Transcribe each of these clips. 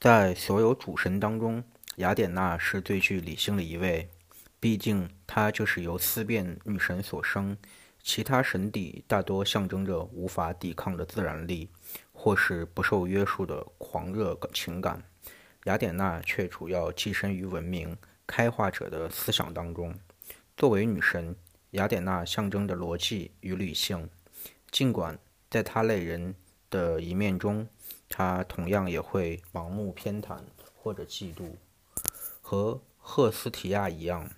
在所有主神当中，雅典娜是最具理性的一位，毕竟她就是由思辨女神所生。其他神邸大多象征着无法抵抗的自然力，或是不受约束的狂热情感。雅典娜却主要寄身于文明开化者的思想当中。作为女神，雅典娜象征着逻辑与理性。尽管在她类人的一面中，他同样也会盲目偏袒或者嫉妒。和赫斯提亚一样，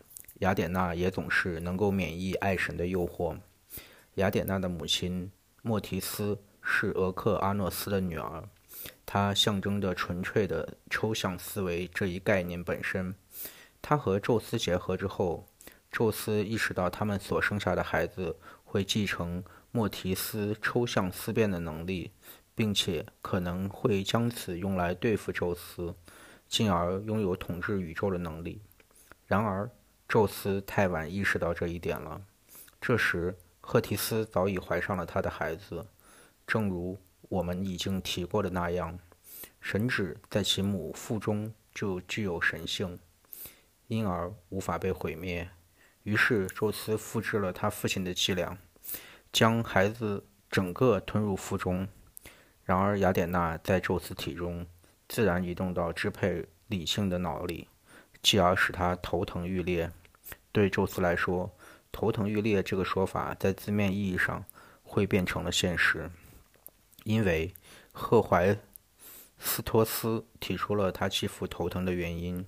雅典娜也总是能够免疫爱神的诱惑。雅典娜的母亲莫提斯是俄克阿诺斯的女儿，她象征着纯粹的抽象思维这一概念本身。她和宙斯结合之后，宙斯意识到他们所生下的孩子会继承莫提斯抽象思辨的能力，并且可能会将此用来对付宙斯，进而拥有统治宇宙的能力。然而，宙斯太晚意识到这一点了。这时，赫提斯早已怀上了他的孩子，正如我们已经提过的那样，神旨在其母腹中就具有神性，因而无法被毁灭。于是，宙斯复制了他父亲的伎俩，将孩子整个吞入腹中。然而，雅典娜在宙斯体中自然移动到支配理性的脑里，继而使他头疼欲裂。对宙斯来说，头疼欲裂这个说法在字面意义上会变成了现实，因为赫怀斯托斯提出了他继父头疼的原因，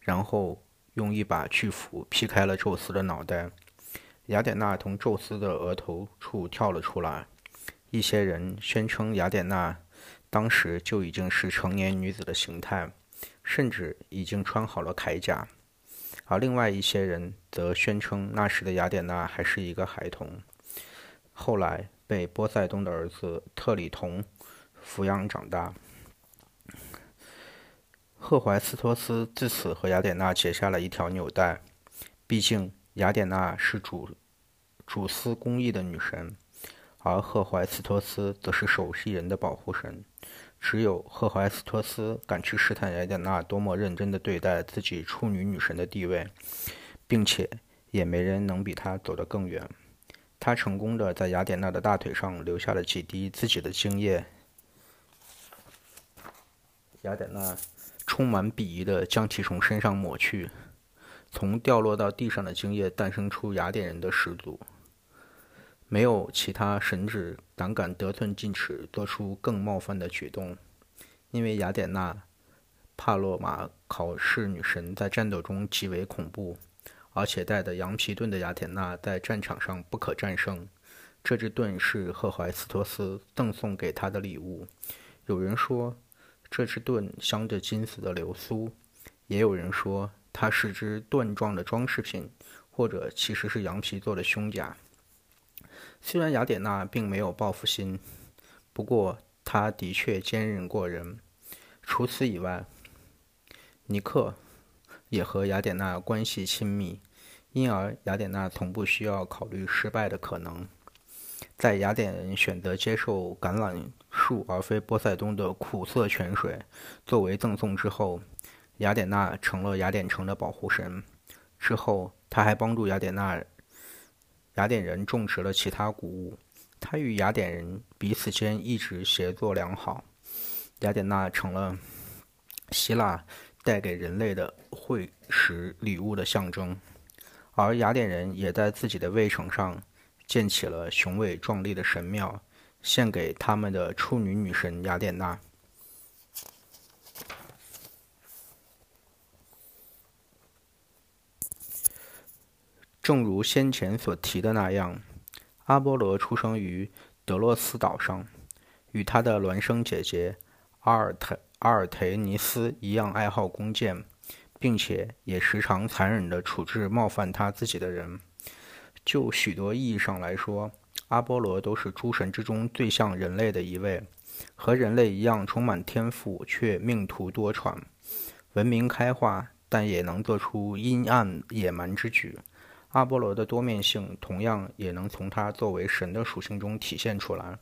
然后用一把巨斧劈开了宙斯的脑袋。雅典娜从宙斯的额头处跳了出来。一些人宣称雅典娜当时就已经是成年女子的形态，甚至已经穿好了铠甲。而另外一些人则宣称，那时的雅典娜还是一个孩童，后来被波塞冬的儿子特里同抚养长大。赫怀斯托斯自此和雅典娜结下了一条纽带。毕竟，雅典娜是主主司公义的女神，而赫怀斯托斯则是守系人的保护神。只有赫怀斯托斯敢去试探雅典娜多么认真地对待自己处女女神的地位，并且也没人能比他走得更远。他成功地在雅典娜的大腿上留下了几滴自己的精液。雅典娜充满鄙夷地将其从身上抹去，从掉落到地上的精液诞生出雅典人的始祖。没有其他神祇胆敢得寸进尺，做出更冒犯的举动，因为雅典娜、帕洛马考试女神在战斗中极为恐怖，而且带的羊皮盾的雅典娜在战场上不可战胜。这支盾是赫怀斯托斯赠送给她的礼物。有人说，这支盾镶着金色的流苏；也有人说，它是只盾状的装饰品，或者其实是羊皮做的胸甲。虽然雅典娜并没有报复心，不过她的确坚韧过人。除此以外，尼克也和雅典娜关系亲密，因而雅典娜从不需要考虑失败的可能。在雅典人选择接受橄榄树而非波塞冬的苦涩泉水作为赠送之后，雅典娜成了雅典城的保护神。之后，他还帮助雅典娜。雅典人种植了其他谷物，他与雅典人彼此间一直协作良好。雅典娜成了希腊带给人类的会食礼物的象征，而雅典人也在自己的卫城上建起了雄伟壮丽的神庙，献给他们的处女女神雅典娜。正如先前所提的那样，阿波罗出生于德洛斯岛上，与他的孪生姐姐阿尔忒阿尔忒尼斯一样爱好弓箭，并且也时常残忍地处置冒犯他自己的人。就许多意义上来说，阿波罗都是诸神之中最像人类的一位，和人类一样充满天赋，却命途多舛，文明开化，但也能做出阴暗野蛮之举。阿波罗的多面性同样也能从他作为神的属性中体现出来，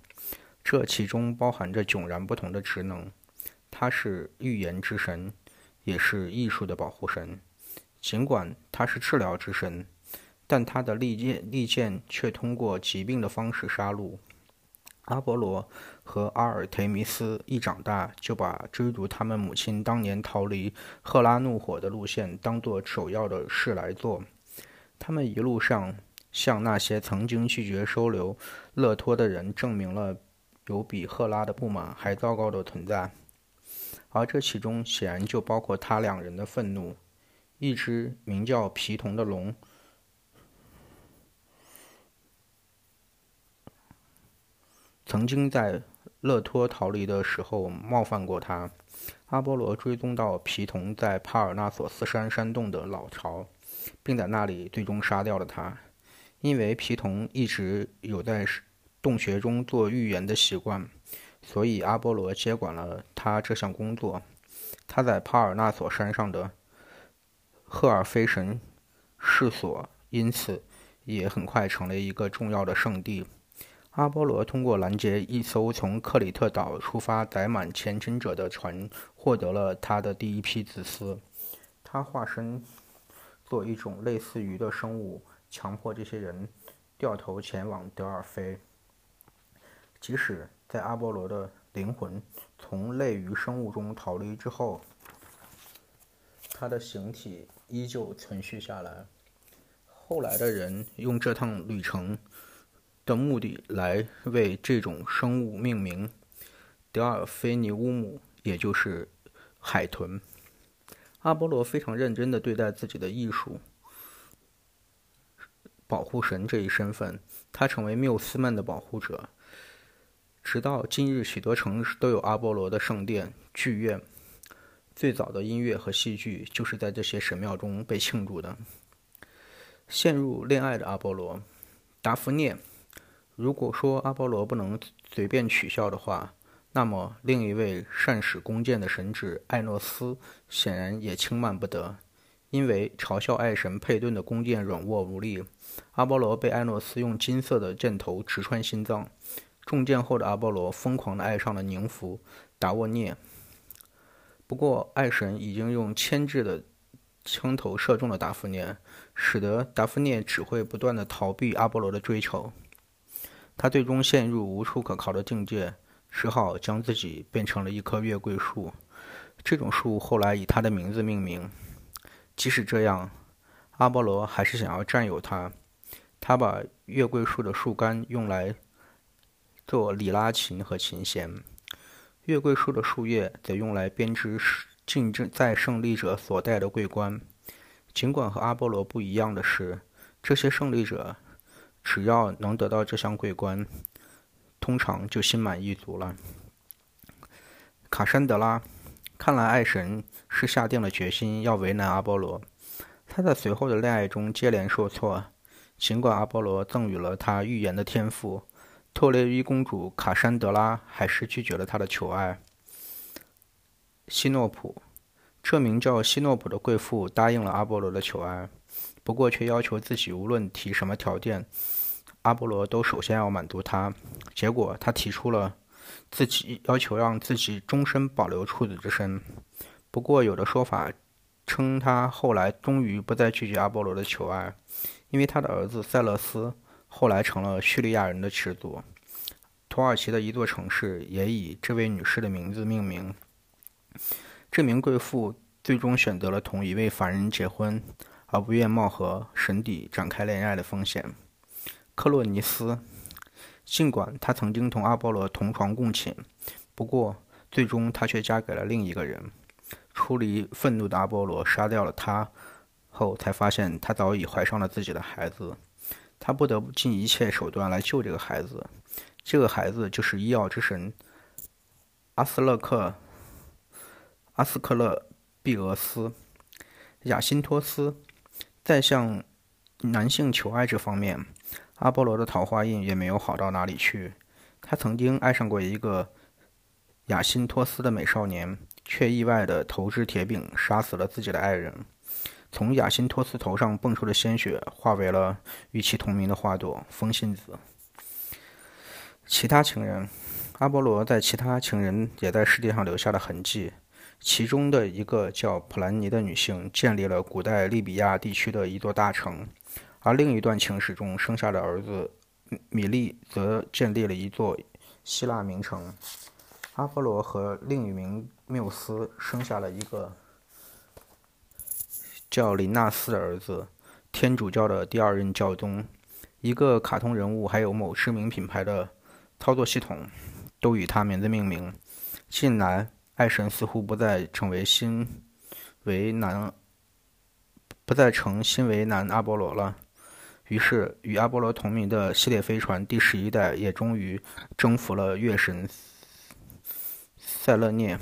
这其中包含着迥然不同的职能。他是预言之神，也是艺术的保护神。尽管他是治疗之神，但他的利剑利剑却通过疾病的方式杀戮。阿波罗和阿尔忒弥斯一长大，就把追逐他们母亲当年逃离赫拉怒火的路线当做首要的事来做。他们一路上向那些曾经拒绝收留勒托的人证明了有比赫拉的不满还糟糕的存在，而这其中显然就包括他两人的愤怒。一只名叫皮童的龙。曾经在勒托逃离的时候冒犯过他。阿波罗追踪到皮童在帕尔纳索斯山山洞的老巢，并在那里最终杀掉了他。因为皮童一直有在洞穴中做预言的习惯，所以阿波罗接管了他这项工作。他在帕尔纳索山上的赫尔菲神事所，因此也很快成了一个重要的圣地。阿波罗通过拦截一艘从克里特岛出发、载满虔诚者的船，获得了他的第一批子嗣。他化身做一种类似鱼的生物，强迫这些人掉头前往德尔菲。即使在阿波罗的灵魂从类鱼生物中逃离之后，他的形体依旧存续下来。后来的人用这趟旅程。的目的来为这种生物命名，德尔菲尼乌姆，也就是海豚。阿波罗非常认真的对待自己的艺术保护神这一身份，他成为缪斯们的保护者。直到今日，许多城市都有阿波罗的圣殿、剧院。最早的音乐和戏剧就是在这些神庙中被庆祝的。陷入恋爱的阿波罗，达芙涅。如果说阿波罗不能随便取笑的话，那么另一位善使弓箭的神祇艾诺斯显然也轻慢不得。因为嘲笑爱神佩顿的弓箭软弱无力，阿波罗被艾诺斯用金色的箭头直穿心脏。中箭后的阿波罗疯狂地爱上了宁芙达沃涅。不过，爱神已经用铅制的枪头射中了达芙涅，使得达芙涅只会不断地逃避阿波罗的追求。他最终陷入无处可逃的境界，只好将自己变成了一棵月桂树。这种树后来以他的名字命名。即使这样，阿波罗还是想要占有它。他把月桂树的树干用来做里拉琴和琴弦，月桂树的树叶则用来编织竞争在胜利者所戴的桂冠。尽管和阿波罗不一样的是，这些胜利者。只要能得到这项桂冠，通常就心满意足了。卡珊德拉，看来爱神是下定了决心要为难阿波罗。他在随后的恋爱中接连受挫，尽管阿波罗赠予了他预言的天赋，特雷伊公主卡珊德拉还是拒绝了他的求爱。希诺普，这名叫希诺普的贵妇答应了阿波罗的求爱。不过，却要求自己无论提什么条件，阿波罗都首先要满足他。结果，他提出了自己要求让自己终身保留处子之身。不过，有的说法称他后来终于不再拒绝阿波罗的求爱，因为他的儿子塞勒斯后来成了叙利亚人的始祖。土耳其的一座城市也以这位女士的名字命名。这名贵妇最终选择了同一位凡人结婚。而不愿冒和神邸展开恋爱的风险。克洛尼斯，尽管他曾经同阿波罗同床共寝，不过最终他却嫁给了另一个人。出离愤怒的阿波罗杀掉了他后，才发现他早已怀上了自己的孩子。他不得不尽一切手段来救这个孩子。这个孩子就是医药之神阿斯勒克阿斯克勒庇俄斯亚辛托斯。在向男性求爱这方面，阿波罗的桃花运也没有好到哪里去。他曾经爱上过一个雅辛托斯的美少年，却意外地投掷铁饼杀死了自己的爱人。从雅辛托斯头上蹦出的鲜血，化为了与其同名的花朵风信子。其他情人，阿波罗在其他情人也在世界上留下了痕迹。其中的一个叫普兰尼的女性建立了古代利比亚地区的一座大城，而另一段情史中生下的儿子米利则建立了一座希腊名城。阿波罗和另一名缪斯生下了一个叫林纳斯的儿子，天主教的第二任教宗。一个卡通人物，还有某知名品牌的操作系统，都以他名字命名。近来。爱神似乎不再成为新为男，不再成新为男阿波罗了。于是，与阿波罗同名的系列飞船第十一代也终于征服了月神塞勒涅。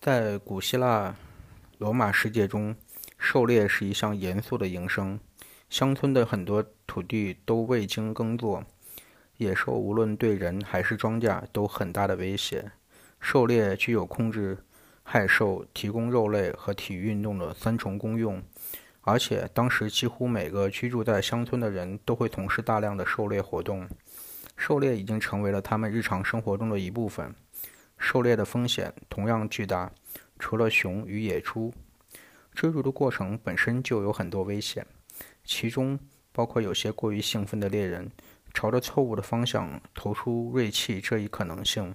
在古希腊、罗马世界中，狩猎是一项严肃的营生。乡村的很多土地都未经耕作，野兽无论对人还是庄稼都很大的威胁。狩猎具有控制害兽、提供肉类和体育运动的三重功用，而且当时几乎每个居住在乡村的人都会从事大量的狩猎活动。狩猎已经成为了他们日常生活中的一部分。狩猎的风险同样巨大，除了熊与野猪，追逐的过程本身就有很多危险，其中包括有些过于兴奋的猎人朝着错误的方向投出锐器这一可能性。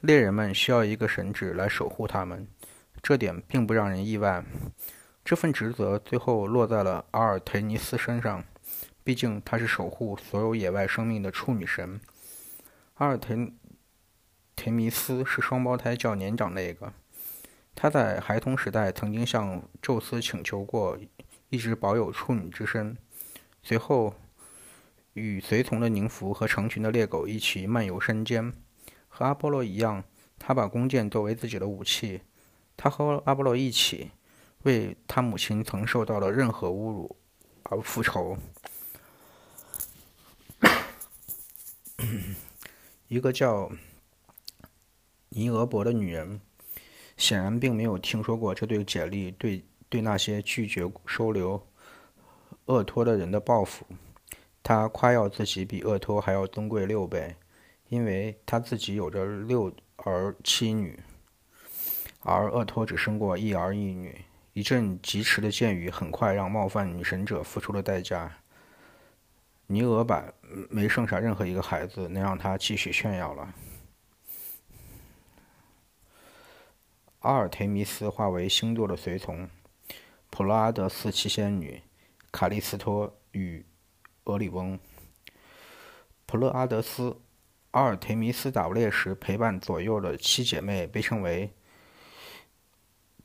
猎人们需要一个神祇来守护他们，这点并不让人意外。这份职责最后落在了阿尔忒尼斯身上，毕竟她是守护所有野外生命的处女神。阿尔忒。忒弥斯是双胞胎较年长那个，他在孩童时代曾经向宙斯请求过一直保有处女之身，随后与随从的宁芙和成群的猎狗一起漫游山间。和阿波罗一样，他把弓箭作为自己的武器。他和阿波罗一起为他母亲曾受到的任何侮辱而复仇。一个叫。尼俄伯的女人显然并没有听说过这对简历对对那些拒绝收留厄托的人的报复。他夸耀自己比厄托还要尊贵六倍，因为他自己有着六儿七女，而厄托只生过一儿一女。一阵疾驰的箭雨很快让冒犯女神者付出了代价。尼俄版没剩下任何一个孩子能让他继续炫耀了。阿尔忒弥斯化为星座的随从，普罗阿德斯七仙女，卡利斯托与俄里翁。普罗阿德斯、阿尔忒弥斯打猎时陪伴左右的七姐妹被称为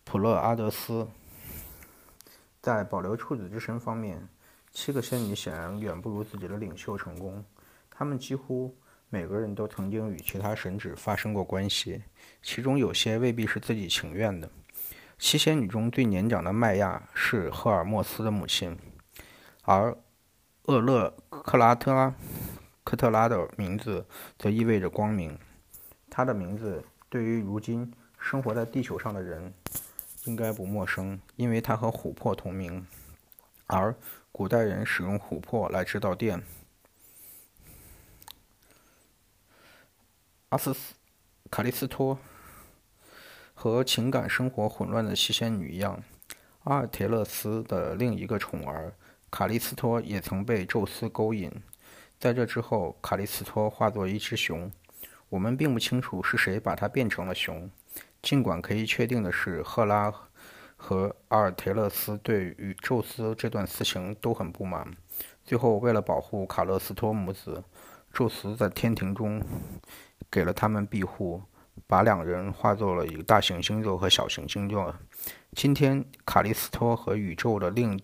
普罗阿德斯。在保留处子之身方面，七个仙女显然远不如自己的领袖成功。她们几乎。每个人都曾经与其他神祇发生过关系，其中有些未必是自己情愿的。七仙女中最年长的麦亚是赫尔墨斯的母亲，而厄勒克拉特拉克特拉的名字则意味着光明。她的名字对于如今生活在地球上的人应该不陌生，因为她和琥珀同名，而古代人使用琥珀来制造电。阿斯卡利斯托和情感生活混乱的七仙女一样，阿尔忒勒斯的另一个宠儿卡利斯托也曾被宙斯勾引。在这之后，卡利斯托化作一只熊。我们并不清楚是谁把它变成了熊，尽管可以确定的是，赫拉和阿尔忒勒斯对与宙斯这段私情都很不满。最后，为了保护卡勒斯托母子，宙斯在天庭中。给了他们庇护，把两人化作了一个大型星座和小型星座。今天，卡利斯托和宇宙的另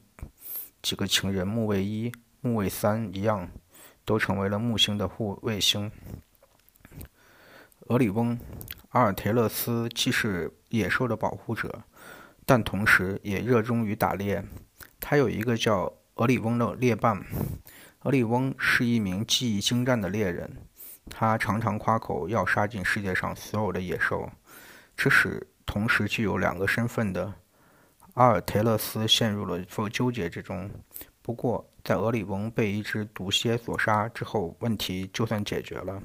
几个情人木卫一、木卫三一样，都成为了木星的护卫星。俄里翁，阿尔忒勒斯既是野兽的保护者，但同时也热衷于打猎。他有一个叫俄里翁的猎伴。俄里翁是一名技艺精湛的猎人，他常常夸口要杀尽世界上所有的野兽，这使同时具有两个身份的阿尔忒勒斯陷入了纠结之中。不过，在俄里翁被一只毒蝎所杀之后，问题就算解决了。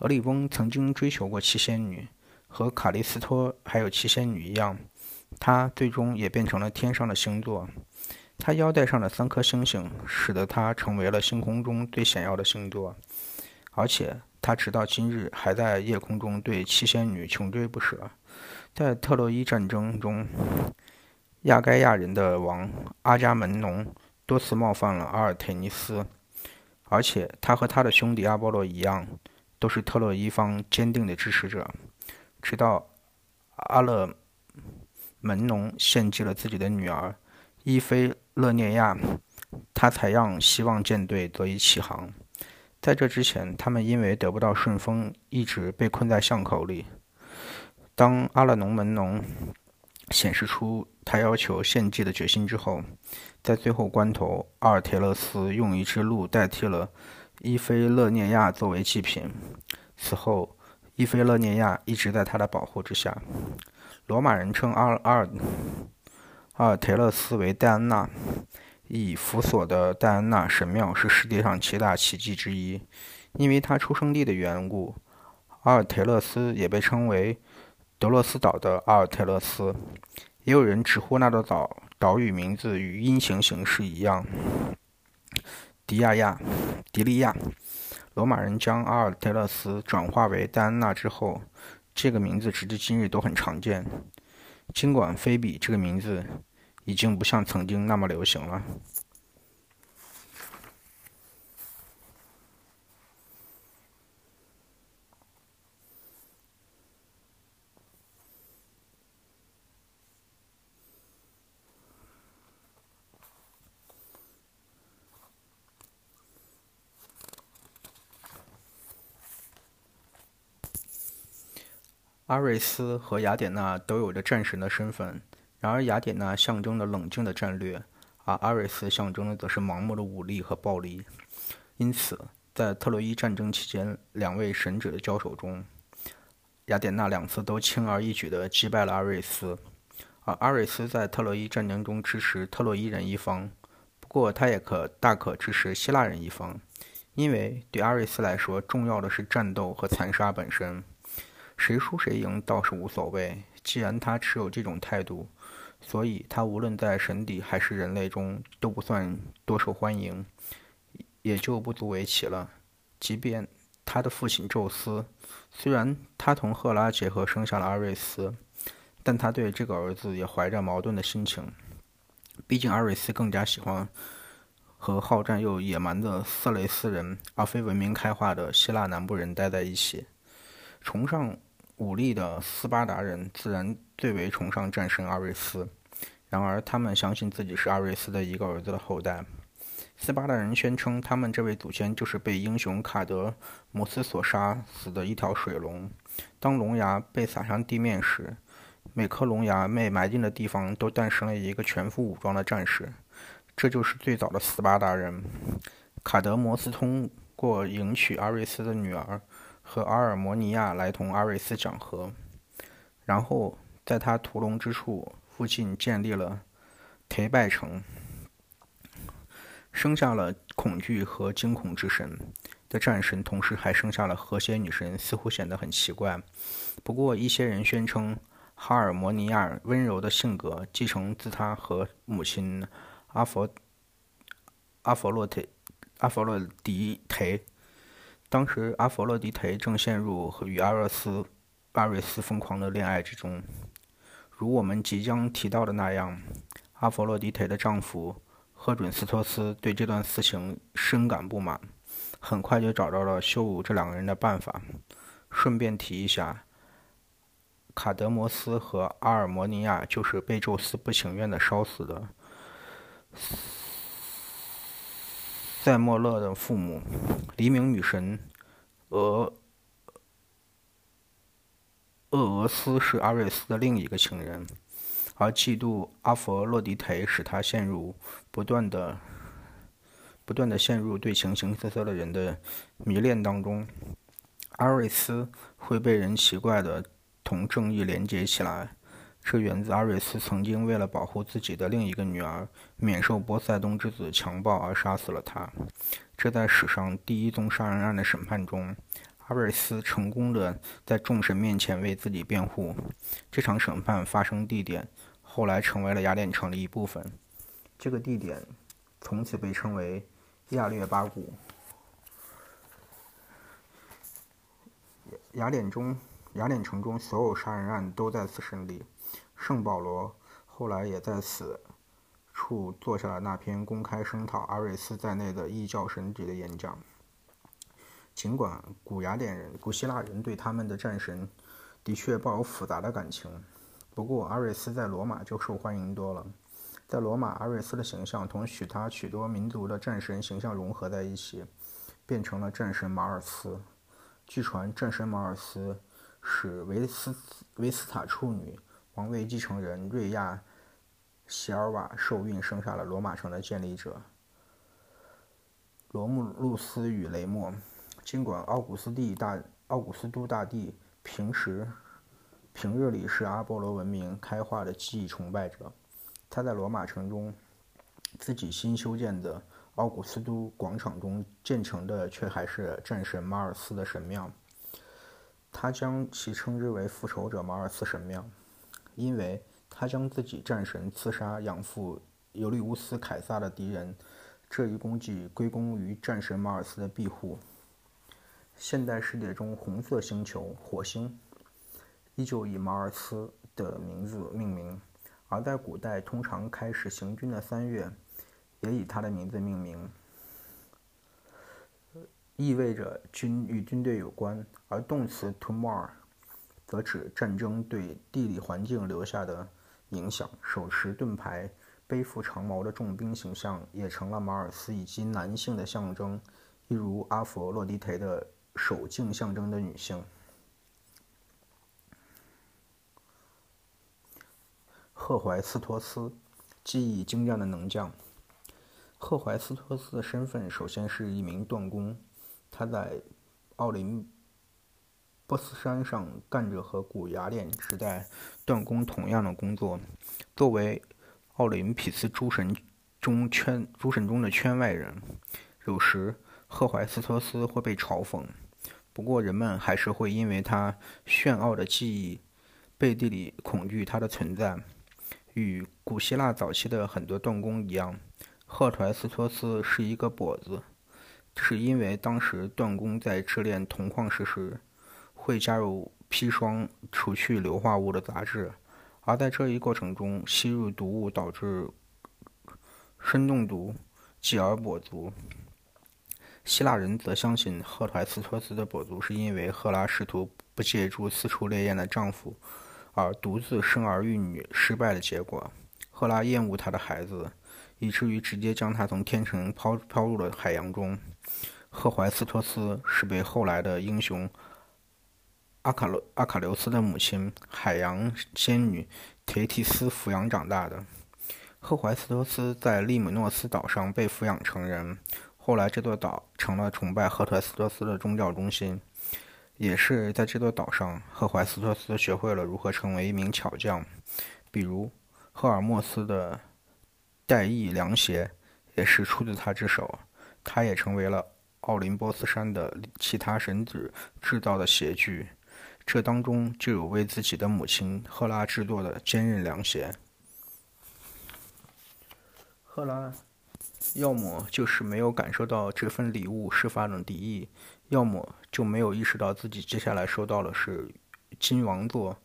俄里翁曾经追求过七仙女，和卡利斯托还有七仙女一样，他最终也变成了天上的星座。他腰带上的三颗星星，使得他成为了星空中最显要的星座，而且他直到今日还在夜空中对七仙女穷追不舍。在特洛伊战争中，亚该亚人的王阿伽门农多次冒犯了阿尔忒尼斯，而且他和他的兄弟阿波罗一样，都是特洛伊方坚定的支持者。直到阿勒门农献祭了自己的女儿伊菲。勒涅亚，他才让希望舰队得以起航。在这之前，他们因为得不到顺风，一直被困在巷口里。当阿勒农门农显示出他要求献祭的决心之后，在最后关头，阿尔忒勒斯用一只鹿代替了伊菲勒涅亚作为祭品。此后，伊菲勒涅亚一直在他的保护之下。罗马人称阿阿尔。阿尔忒勒斯为戴安娜，以弗所的戴安娜神庙是世界上七大奇迹之一。因为他出生地的缘故，阿尔忒勒斯也被称为德洛斯岛的阿尔忒勒斯。也有人直呼那座岛岛屿名字与音形形式一样，迪亚亚、迪利亚。罗马人将阿尔忒勒斯转化为戴安娜之后，这个名字直至今日都很常见。尽管菲比这个名字已经不像曾经那么流行了。阿瑞斯和雅典娜都有着战神的身份，然而雅典娜象征着冷静的战略，而阿瑞斯象征的则是盲目的武力和暴力。因此，在特洛伊战争期间，两位神者的交手中，雅典娜两次都轻而易举地击败了阿瑞斯，而阿瑞斯在特洛伊战争中支持特洛伊人一方，不过他也可大可支持希腊人一方，因为对阿瑞斯来说，重要的是战斗和残杀本身。谁输谁赢倒是无所谓。既然他持有这种态度，所以他无论在神邸还是人类中都不算多受欢迎，也就不足为奇了。即便他的父亲宙斯，虽然他同赫拉结合生下了阿瑞斯，但他对这个儿子也怀着矛盾的心情。毕竟阿瑞斯更加喜欢和好战又野蛮的色雷斯人，而非文明开化的希腊南部人待在一起。崇尚武力的斯巴达人自然最为崇尚战神阿瑞斯，然而他们相信自己是阿瑞斯的一个儿子的后代。斯巴达人宣称，他们这位祖先就是被英雄卡德摩斯所杀死的一条水龙。当龙牙被撒向地面时，每颗龙牙被埋进的地方都诞生了一个全副武装的战士，这就是最早的斯巴达人。卡德摩斯通过迎娶阿瑞斯的女儿。和阿尔摩尼亚来同阿瑞斯讲和，然后在他屠龙之处附近建立了忒拜城，生下了恐惧和惊恐之神的战神，同时还生下了和谐女神，似乎显得很奇怪。不过，一些人宣称哈尔摩尼亚温柔的性格继承自他和母亲阿佛阿佛洛忒阿佛洛狄忒。当时，阿佛洛狄忒正陷入和与阿瑞斯、阿瑞斯疯狂的恋爱之中。如我们即将提到的那样，阿佛洛狄忒的丈夫赫准斯托斯对这段私情深感不满，很快就找到了羞辱这两个人的办法。顺便提一下，卡德摩斯和阿尔摩尼亚就是被宙斯不情愿的烧死的。塞莫勒的父母，黎明女神俄厄俄斯是阿瑞斯的另一个情人，而嫉妒阿佛洛狄忒使他陷入不断的不断的陷入对形形色色的人的迷恋当中。阿瑞斯会被人奇怪的同正义连接起来，这源自阿瑞斯曾经为了保护自己的另一个女儿免受波塞冬之子强暴而杀死了她。这在史上第一宗杀人案的审判中，阿瑞斯成功的在众神面前为自己辩护。这场审判发生地点后来成为了雅典城的一部分，这个地点从此被称为。亚略巴谷，雅典中，雅典城中所有杀人案都在此审理。圣保罗后来也在此处做下了那篇公开声讨阿瑞斯在内的异教神祇的演讲。尽管古雅典人、古希腊人对他们的战神的确抱有复杂的感情，不过阿瑞斯在罗马就受欢迎多了。在罗马，阿瑞斯的形象同许他许多民族的战神形象融合在一起，变成了战神马尔斯。据传，战神马尔斯使维斯维斯塔处女王位继承人瑞亚席尔瓦受孕，生下了罗马城的建立者罗慕路斯与雷默。尽管奥古斯帝大奥古斯都大帝平时平日里是阿波罗文明开化的记忆崇拜者。他在罗马城中自己新修建的奥古斯都广场中建成的，却还是战神马尔斯的神庙。他将其称之为复仇者马尔斯神庙，因为他将自己战神刺杀养父尤利乌斯凯撒的敌人这一功绩归功于战神马尔斯的庇护。现代世界中，红色星球火星依旧以马尔斯的名字命名。而在古代，通常开始行军的三月，也以他的名字命名，意味着军与军队有关。而动词 to mar，则指战争对地理环境留下的影响。手持盾牌、背负长矛的重兵形象，也成了马尔斯以及男性的象征，一如阿佛洛狄忒的守镜象征的女性。赫怀斯托斯，技艺精湛的能将。赫怀斯托斯的身份首先是一名锻工，他在奥林波斯山上干着和古雅典时代锻工同样的工作。作为奥林匹斯诸神中圈诸神中的圈外人，有时赫怀斯托斯会被嘲讽，不过人们还是会因为他炫傲的技艺，背地里恐惧他的存在。与古希腊早期的很多锻工一样，赫淮斯托斯是一个跛子，是因为当时锻工在制炼铜矿石时会加入砒霜除去硫化物的杂质，而在这一过程中吸入毒物导致砷中毒，继而跛足。希腊人则相信赫怀斯托斯的跛足是因为赫拉试图不借助四处烈焰的丈夫。而独自生儿育女失败的结果，赫拉厌恶他的孩子，以至于直接将他从天城抛抛入了海洋中。赫怀斯托斯是被后来的英雄阿卡洛阿卡琉斯的母亲海洋仙女忒提斯抚养长大的。赫怀斯托斯在利姆诺斯岛上被抚养成人，后来这座岛成了崇拜赫怀斯托斯的宗教中心。也是在这座岛上，赫怀斯托斯学会了如何成为一名巧匠，比如赫尔墨斯的带翼凉鞋也是出自他之手。他也成为了奥林波斯山的其他神祇制造的鞋具，这当中就有为自己的母亲赫拉制作的坚韧凉鞋。赫拉要么就是没有感受到这份礼物是发的敌意。要么就没有意识到自己接下来收到的是金王座，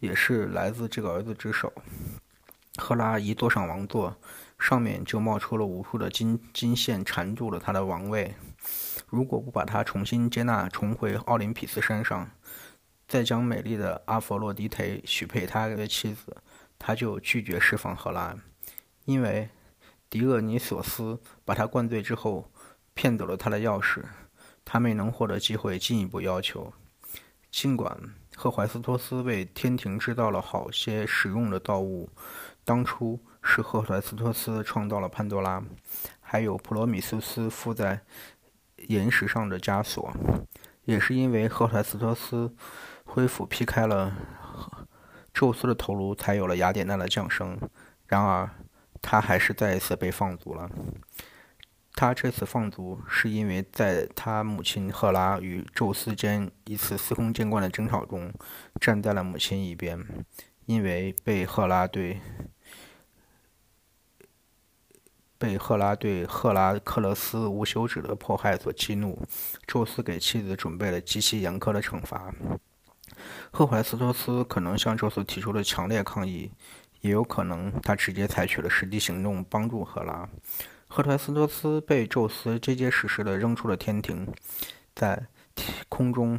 也是来自这个儿子之手。赫拉一坐上王座，上面就冒出了无数的金金线，缠住了他的王位。如果不把他重新接纳，重回奥林匹斯山上，再将美丽的阿佛洛狄忒许配他的妻子，他就拒绝释放赫拉，因为狄厄尼索斯把他灌醉之后，骗走了他的钥匙。他没能获得机会进一步要求。尽管赫怀斯托斯为天庭制造了好些实用的造物，当初是赫淮斯托斯创造了潘多拉，还有普罗米修斯附在岩石上的枷锁。也是因为赫淮斯托斯恢复劈开了宙斯的头颅，才有了雅典娜的降生。然而，他还是再一次被放逐了。他这次放逐是因为在他母亲赫拉与宙斯间一次司空见惯的争吵中，站在了母亲一边。因为被赫拉对被赫拉对赫拉克勒斯无休止的迫害所激怒，宙斯给妻子准备了极其严苛的惩罚。赫淮斯托斯可能向宙斯提出了强烈抗议，也有可能他直接采取了实际行动帮助赫拉。赫淮斯托斯被宙斯结结实实地扔出了天庭，在空中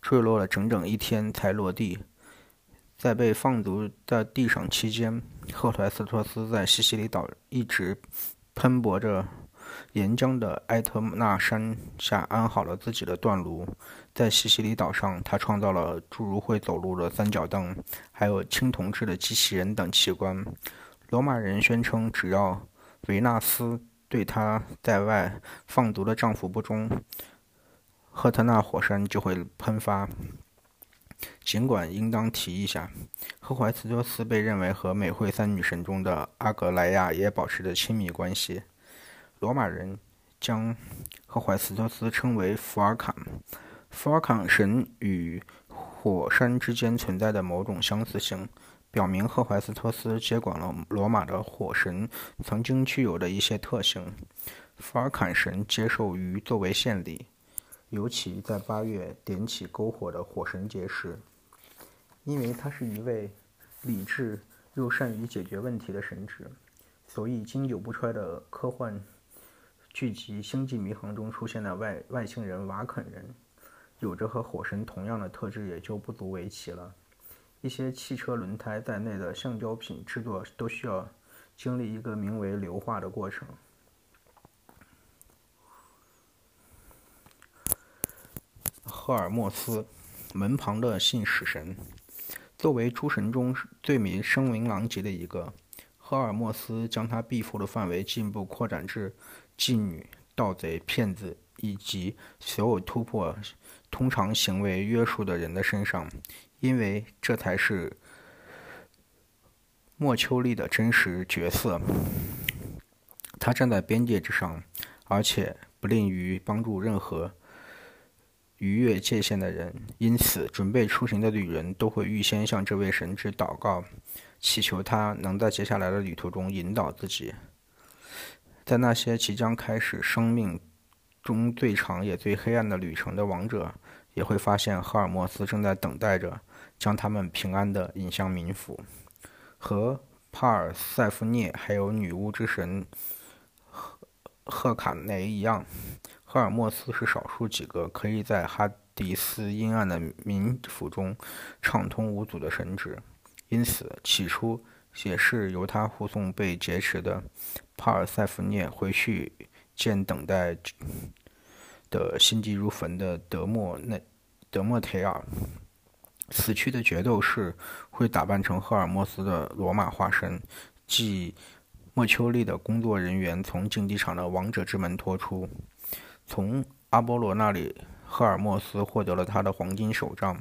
坠落了整整一天才落地。在被放逐在地上期间，赫淮斯托斯在西西里岛一直喷薄着岩浆的埃特纳山下安好了自己的断炉。在西西里岛上，他创造了诸如会走路的三脚凳，还有青铜制的机器人等器官。罗马人宣称，只要维纳斯对他在外放毒的丈夫不忠，赫特纳火山就会喷发。尽管应当提一下，赫淮斯托斯被认为和美惠三女神中的阿格莱亚也保持着亲密关系。罗马人将赫淮斯托斯称为福尔坎，福尔坎神与火山之间存在的某种相似性，表明赫淮斯托斯接管了罗马的火神曾经具有的一些特性。福尔坎神接受鱼作为献礼。尤其在八月点起篝火的火神节时，因为他是一位理智又善于解决问题的神祇，所以经久不衰的科幻剧集《星际迷航》中出现的外外星人瓦肯人，有着和火神同样的特质也就不足为奇了。一些汽车轮胎在内的橡胶品制作都需要经历一个名为硫化的过程。赫尔墨斯，门旁的信使神，作为诸神中最名声名狼藉的一个，赫尔墨斯将他庇护的范围进一步扩展至妓女、盗贼、骗子以及所有突破通常行为约束的人的身上，因为这才是莫丘利的真实角色。他站在边界之上，而且不吝于帮助任何。逾越界限的人，因此准备出行的旅人都会预先向这位神祇祷告，祈求他能在接下来的旅途中引导自己。在那些即将开始生命中最长也最黑暗的旅程的王者，也会发现赫尔墨斯正在等待着，将他们平安地引向冥府。和帕尔塞夫涅还有女巫之神赫赫卡雷一样。赫尔墨斯是少数几个可以在哈迪斯阴暗的冥府中畅通无阻的神职，因此起初也是由他护送被劫持的帕尔塞福涅回去见等待的心急如焚的德莫内德莫忒尔。死去的决斗士会打扮成赫尔墨斯的罗马化身，即莫丘利的工作人员从竞技场的王者之门拖出。从阿波罗那里，赫尔墨斯获得了他的黄金手杖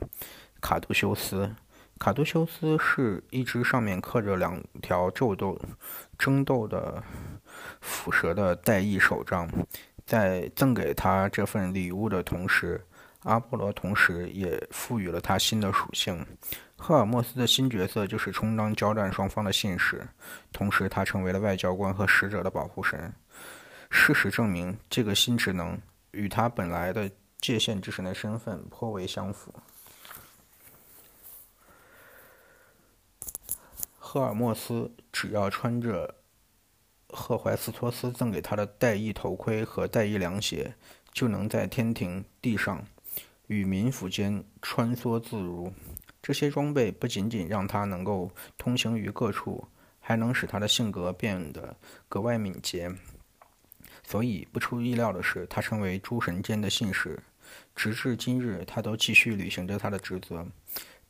卡杜修斯。卡杜修斯是一只上面刻着两条皱斗、争斗的腐蛇的带翼手杖。在赠给他这份礼物的同时，阿波罗同时也赋予了他新的属性。赫尔墨斯的新角色就是充当交战双方的信使，同时他成为了外交官和使者的保护神。事实证明，这个新职能与他本来的界限之神的身份颇为相符。赫尔墨斯只要穿着赫淮斯托斯赠给他的带翼头盔和带翼凉鞋，就能在天庭地上与冥府间穿梭自如。这些装备不仅仅让他能够通行于各处，还能使他的性格变得格外敏捷。所以，不出意料的是，他成为诸神间的信使。直至今日，他都继续履行着他的职责。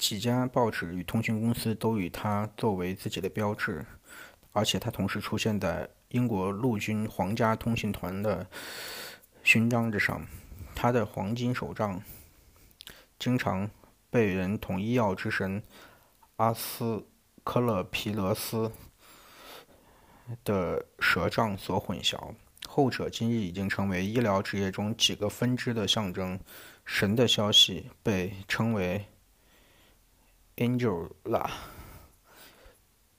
几家报纸与通讯公司都以他作为自己的标志，而且他同时出现在英国陆军皇家通信团的勋章之上。他的黄金手杖经常被人统医药之神阿斯科勒皮勒斯的蛇杖所混淆。后者今日已经成为医疗职业中几个分支的象征。神的消息被称为 Angela，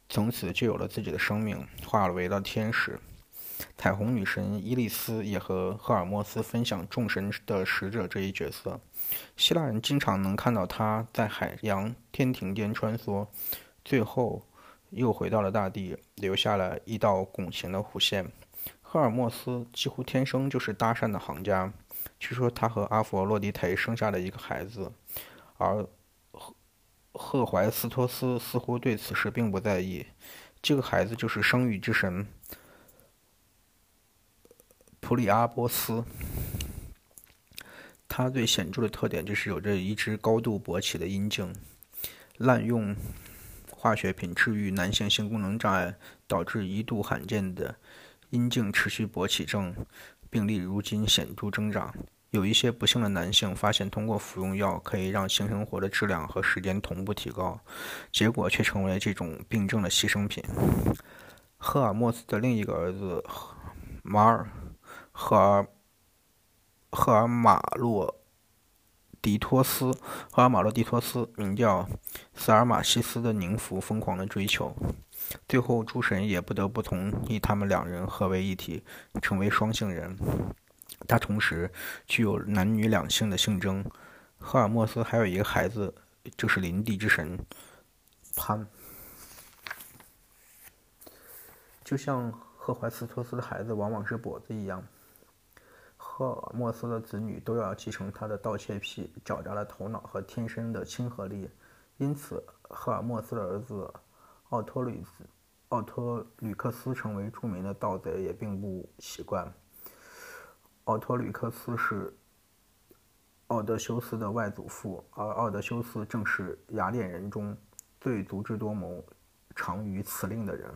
从此就有了自己的生命，化为了天使。彩虹女神伊利斯也和赫尔墨斯分享众神的使者这一角色。希腊人经常能看到他在海洋天庭间穿梭，最后又回到了大地，留下了一道拱形的弧线。赫尔墨斯几乎天生就是搭讪的行家。据说他和阿佛洛狄忒生下了一个孩子，而赫淮斯托斯似乎对此事并不在意。这个孩子就是生育之神普里阿波斯。他最显著的特点就是有着一只高度勃起的阴茎，滥用化学品治愈男性性功能障碍，导致一度罕见的阴茎持续勃起症。病例如今显著增长，有一些不幸的男性发现通过服用药可以让性生活的质量和时间同步提高，结果却成为这种病症的牺牲品。赫尔墨斯的另一个儿子马尔赫尔赫尔马洛迪托斯赫尔马洛迪托斯名叫萨尔马西斯的宁芙疯狂的追求。最后，诸神也不得不同意他们两人合为一体，成为双性人。他同时具有男女两性的性征。赫尔墨斯还有一个孩子，就是林地之神潘。就像赫淮斯托斯的孩子往往是跛子一样，赫尔墨斯的子女都要继承他的盗窃癖、狡诈的头脑和天生的亲和力。因此，赫尔墨斯的儿子。奥托吕斯、奥托吕克斯成为著名的盗贼也并不奇怪。奥托吕克斯是奥德修斯的外祖父，而奥德修斯正是雅典人中最足智多谋、长于辞令的人。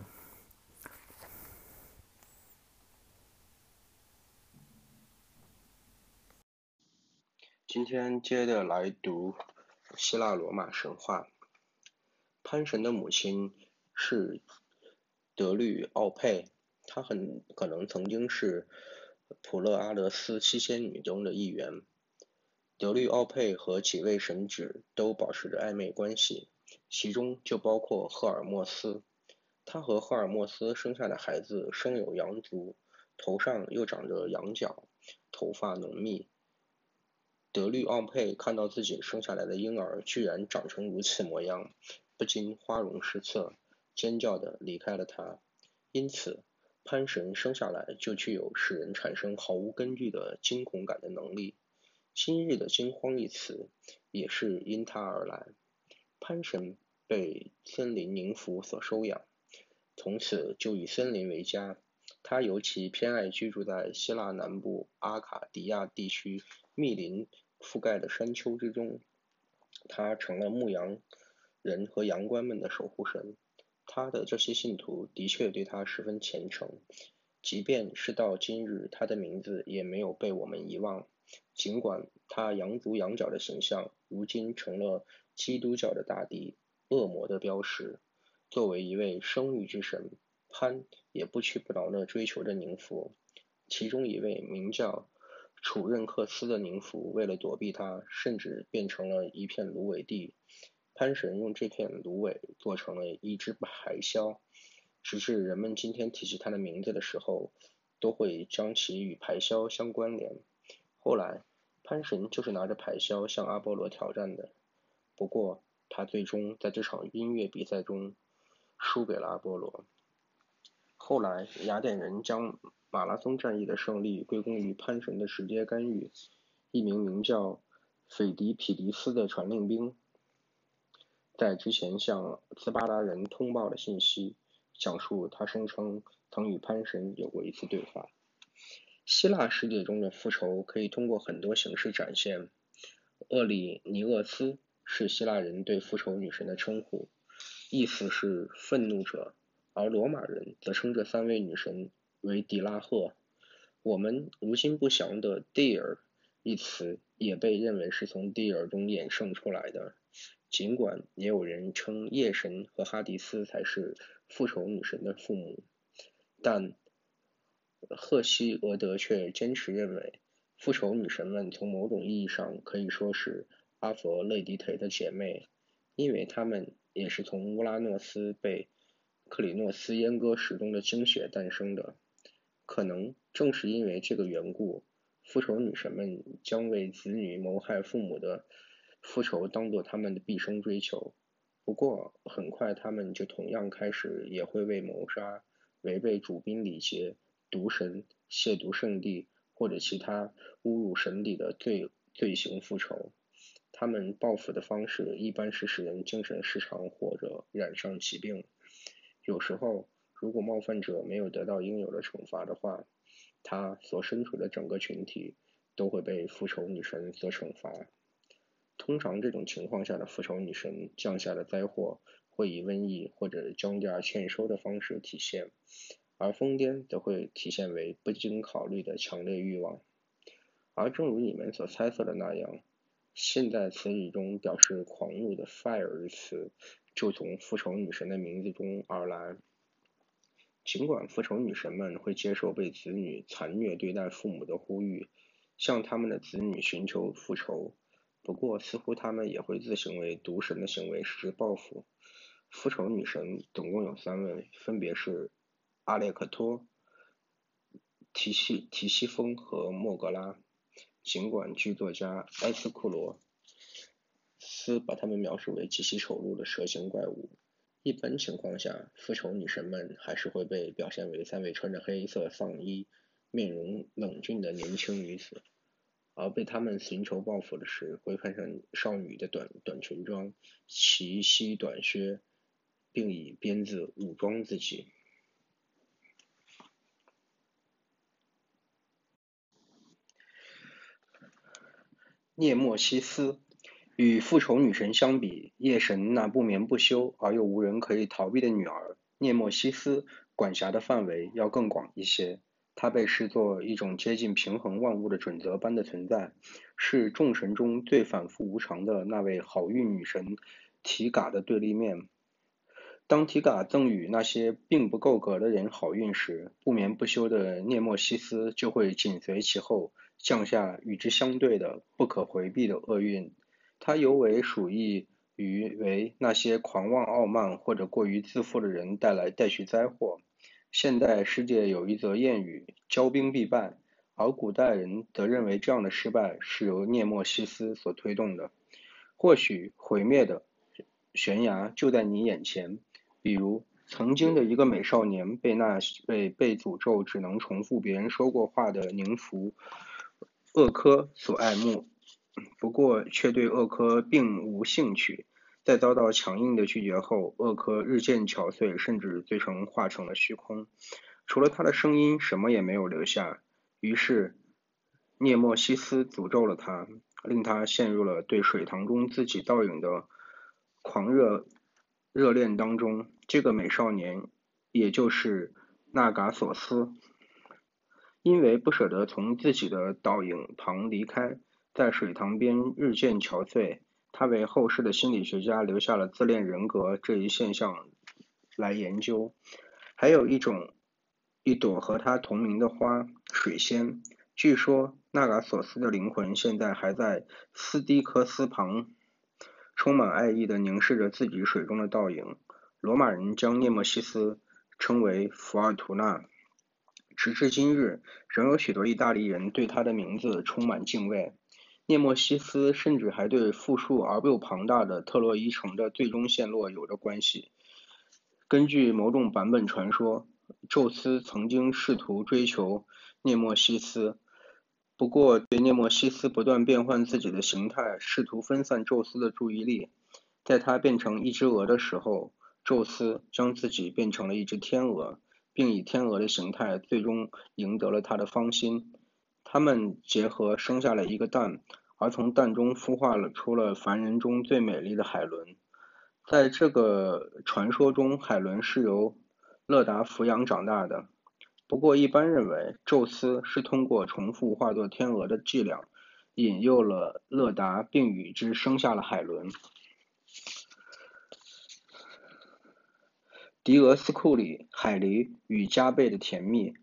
今天接着来读希腊罗马神话，潘神的母亲。是德律奥佩，她很可能曾经是普勒阿德斯七仙女中的一员。德律奥佩和几位神祇都保持着暧昧关系，其中就包括赫尔墨斯。他和赫尔墨斯生下的孩子生有羊足，头上又长着羊角，头发浓密。德律奥佩看到自己生下来的婴儿居然长成如此模样，不禁花容失色。尖叫的离开了他，因此潘神生下来就具有使人产生毫无根据的惊恐感的能力。今日的惊慌一词也是因他而来。潘神被森林宁芙所收养，从此就以森林为家。他尤其偏爱居住在希腊南部阿卡迪亚地区密林覆盖的山丘之中。他成了牧羊人和羊倌们的守护神。他的这些信徒的确对他十分虔诚，即便是到今日，他的名字也没有被我们遗忘。尽管他羊足羊角的形象如今成了基督教的大敌、恶魔的标识，作为一位生育之神，潘也不屈不挠地追求着宁芙。其中一位名叫楚任克斯的宁芙，为了躲避他，甚至变成了一片芦苇地。潘神用这片芦苇做成了一只排箫，直至人们今天提起他的名字的时候，都会将其与排箫相关联。后来，潘神就是拿着排箫向阿波罗挑战的，不过他最终在这场音乐比赛中输给了阿波罗。后来，雅典人将马拉松战役的胜利归功于潘神的直接干预。一名名叫斐迪匹迪斯的传令兵。在之前向斯巴达人通报的信息，讲述他声称曾与潘神有过一次对话。希腊世界中的复仇可以通过很多形式展现。厄里尼厄斯是希腊人对复仇女神的称呼，意思是愤怒者，而罗马人则称这三位女神为狄拉赫。我们无心不详的 “dear” 一词也被认为是从 “dear” 中衍生出来的。尽管也有人称夜神和哈迪斯才是复仇女神的父母，但赫西俄德却坚持认为，复仇女神们从某种意义上可以说是阿佛勒狄忒的姐妹，因为她们也是从乌拉诺斯被克里诺斯阉割时中的精血诞生的。可能正是因为这个缘故，复仇女神们将为子女谋害父母的复仇当做他们的毕生追求。不过，很快他们就同样开始也会为谋杀、违背主宾礼节、毒神、亵渎圣地或者其他侮辱神邸的罪罪行复仇。他们报复的方式一般是使人精神失常或者染上疾病，有时候。如果冒犯者没有得到应有的惩罚的话，他所身处的整个群体都会被复仇女神所惩罚。通常这种情况下的复仇女神降下的灾祸会以瘟疫或者降价欠收的方式体现，而疯癫则会体现为不经考虑的强烈欲望。而正如你们所猜测的那样，现在词语中表示狂怒的 “fire” 词就从复仇女神的名字中而来。尽管复仇女神们会接受被子女残虐对待父母的呼吁，向他们的子女寻求复仇，不过似乎他们也会自行为毒神的行为实施报复。复仇女神总共有三位，分别是阿列克托、提西提西风和莫格拉。尽管剧作家埃斯库罗斯把他们描述为极其丑陋的蛇形怪物。一般情况下，复仇女神们还是会被表现为三位穿着黑色丧衣、面容冷峻的年轻女子，而被他们寻仇报复的时，会穿上少女的短短裙装、齐膝短靴，并以鞭子武装自己。涅墨西斯。与复仇女神相比，夜神那不眠不休而又无人可以逃避的女儿涅墨西斯，管辖的范围要更广一些。她被视作一种接近平衡万物的准则般的存在，是众神中最反复无常的那位好运女神提嘎的对立面。当提嘎赠予那些并不够格的人好运时，不眠不休的涅墨西斯就会紧随其后，降下与之相对的不可回避的厄运。它尤为属意于为那些狂妄傲慢或者过于自负的人带来带去灾祸。现代世界有一则谚语：“骄兵必败”，而古代人则认为这样的失败是由涅墨西斯所推动的。或许毁灭的悬崖就在你眼前，比如曾经的一个美少年被那位被诅咒只能重复别人说过话的宁芙厄科所爱慕。不过，却对厄科并无兴趣。在遭到强硬的拒绝后，厄科日渐憔悴，甚至最终化成了虚空，除了他的声音，什么也没有留下。于是，涅墨西斯诅咒了他，令他陷入了对水塘中自己倒影的狂热热恋当中。这个美少年，也就是纳嘎索斯，因为不舍得从自己的倒影旁离开。在水塘边日渐憔悴，他为后世的心理学家留下了自恋人格这一现象来研究。还有一种一朵和他同名的花——水仙。据说纳嘎索斯的灵魂现在还在斯蒂克斯旁，充满爱意地凝视着自己水中的倒影。罗马人将涅墨西斯称为福尔图纳，直至今日，仍有许多意大利人对他的名字充满敬畏。涅墨西斯甚至还对富庶而又庞大的特洛伊城的最终陷落有着关系。根据某种版本传说，宙斯曾经试图追求涅墨西斯，不过对涅墨西斯不断变换自己的形态，试图分散宙斯的注意力。在他变成一只鹅的时候，宙斯将自己变成了一只天鹅，并以天鹅的形态最终赢得了他的芳心。他们结合生下了一个蛋，而从蛋中孵化了出了凡人中最美丽的海伦。在这个传说中，海伦是由勒达抚养长大的。不过一般认为，宙斯是通过重复化作天鹅的伎俩，引诱了勒达，并与之生下了海伦。狄俄斯库里海狸与加倍的甜蜜。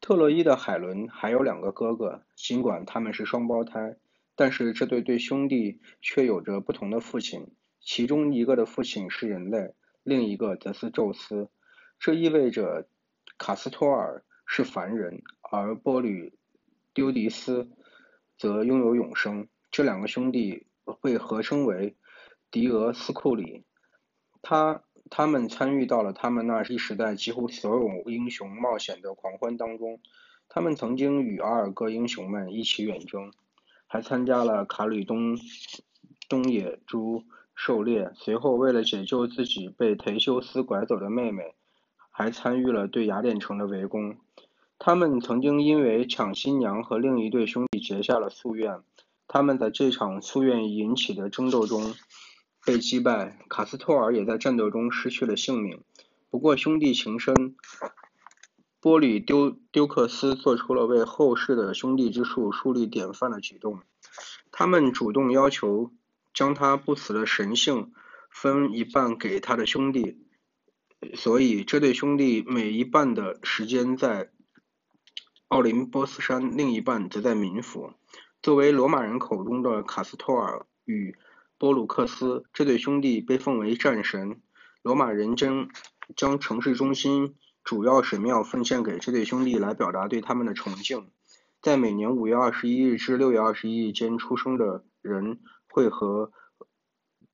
特洛伊的海伦还有两个哥哥，尽管他们是双胞胎，但是这对对兄弟却有着不同的父亲。其中一个的父亲是人类，另一个则是宙斯。这意味着卡斯托尔是凡人，而波吕丢迪斯则拥有永生。这两个兄弟被合称为狄俄斯库里。他。他们参与到了他们那一时代几乎所有英雄冒险的狂欢当中。他们曾经与阿尔戈英雄们一起远征，还参加了卡吕东东野猪狩猎。随后，为了解救自己被忒修斯拐走的妹妹，还参与了对雅典城的围攻。他们曾经因为抢新娘和另一对兄弟结下了夙愿。他们在这场夙愿引起的争斗中。被击败，卡斯托尔也在战斗中失去了性命。不过，兄弟情深，波里丢丢克斯做出了为后世的兄弟之术树立典范的举动。他们主动要求将他不死的神性分一半给他的兄弟，所以这对兄弟每一半的时间在奥林波斯山，另一半则在冥府。作为罗马人口中的卡斯托尔与。波鲁克斯这对兄弟被奉为战神，罗马人将将城市中心主要神庙奉献给这对兄弟来表达对他们的崇敬。在每年五月二十一日至六月二十一日间出生的人会和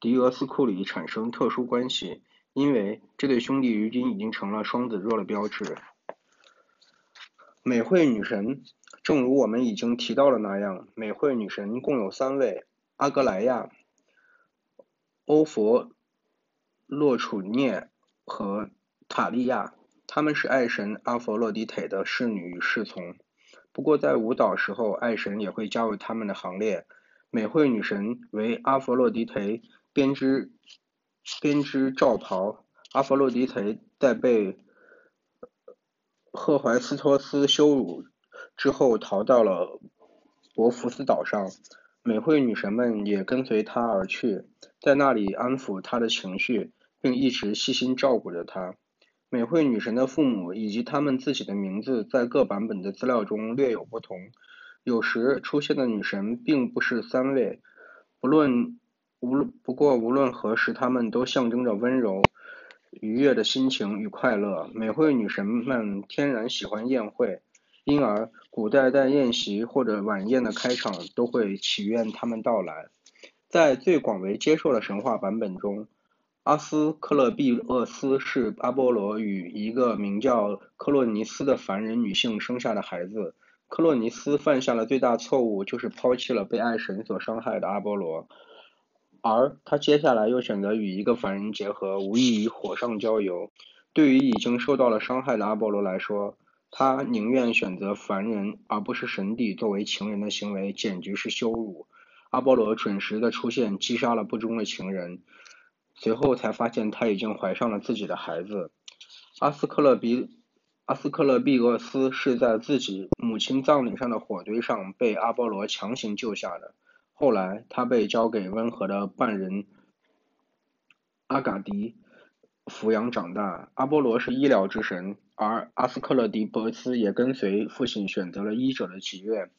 狄俄斯库里产生特殊关系，因为这对兄弟如今已经成了双子座的标志。美惠女神，正如我们已经提到了那样，美惠女神共有三位：阿格莱亚。欧佛洛楚涅和塔利亚，他们是爱神阿佛洛狄忒的侍女与侍从。不过，在舞蹈时候，爱神也会加入他们的行列。美惠女神为阿佛洛狄忒编织编织罩袍。阿佛洛狄忒在被赫淮斯托斯羞辱之后，逃到了博福斯岛上。美惠女神们也跟随他而去，在那里安抚他的情绪，并一直细心照顾着他。美惠女神的父母以及他们自己的名字在各版本的资料中略有不同。有时出现的女神并不是三位，不论无论不过无论何时，她们都象征着温柔、愉悦的心情与快乐。美惠女神们天然喜欢宴会。因而，古代在宴席或者晚宴的开场都会祈愿他们到来。在最广为接受的神话版本中，阿斯克勒庇厄斯是阿波罗与一个名叫克洛尼斯的凡人女性生下的孩子。克洛尼斯犯下了最大错误，就是抛弃了被爱神所伤害的阿波罗，而他接下来又选择与一个凡人结合，无异于火上浇油。对于已经受到了伤害的阿波罗来说，他宁愿选择凡人而不是神帝作为情人的行为，简直是羞辱。阿波罗准时的出现，击杀了不忠的情人，随后才发现他已经怀上了自己的孩子。阿斯克勒比阿斯克勒庇厄斯是在自己母亲葬礼上的火堆上被阿波罗强行救下的。后来，他被交给温和的半人阿嘎迪抚养长大。阿波罗是医疗之神。而阿斯克勒狄伯斯也跟随父亲选择了医者的祈愿，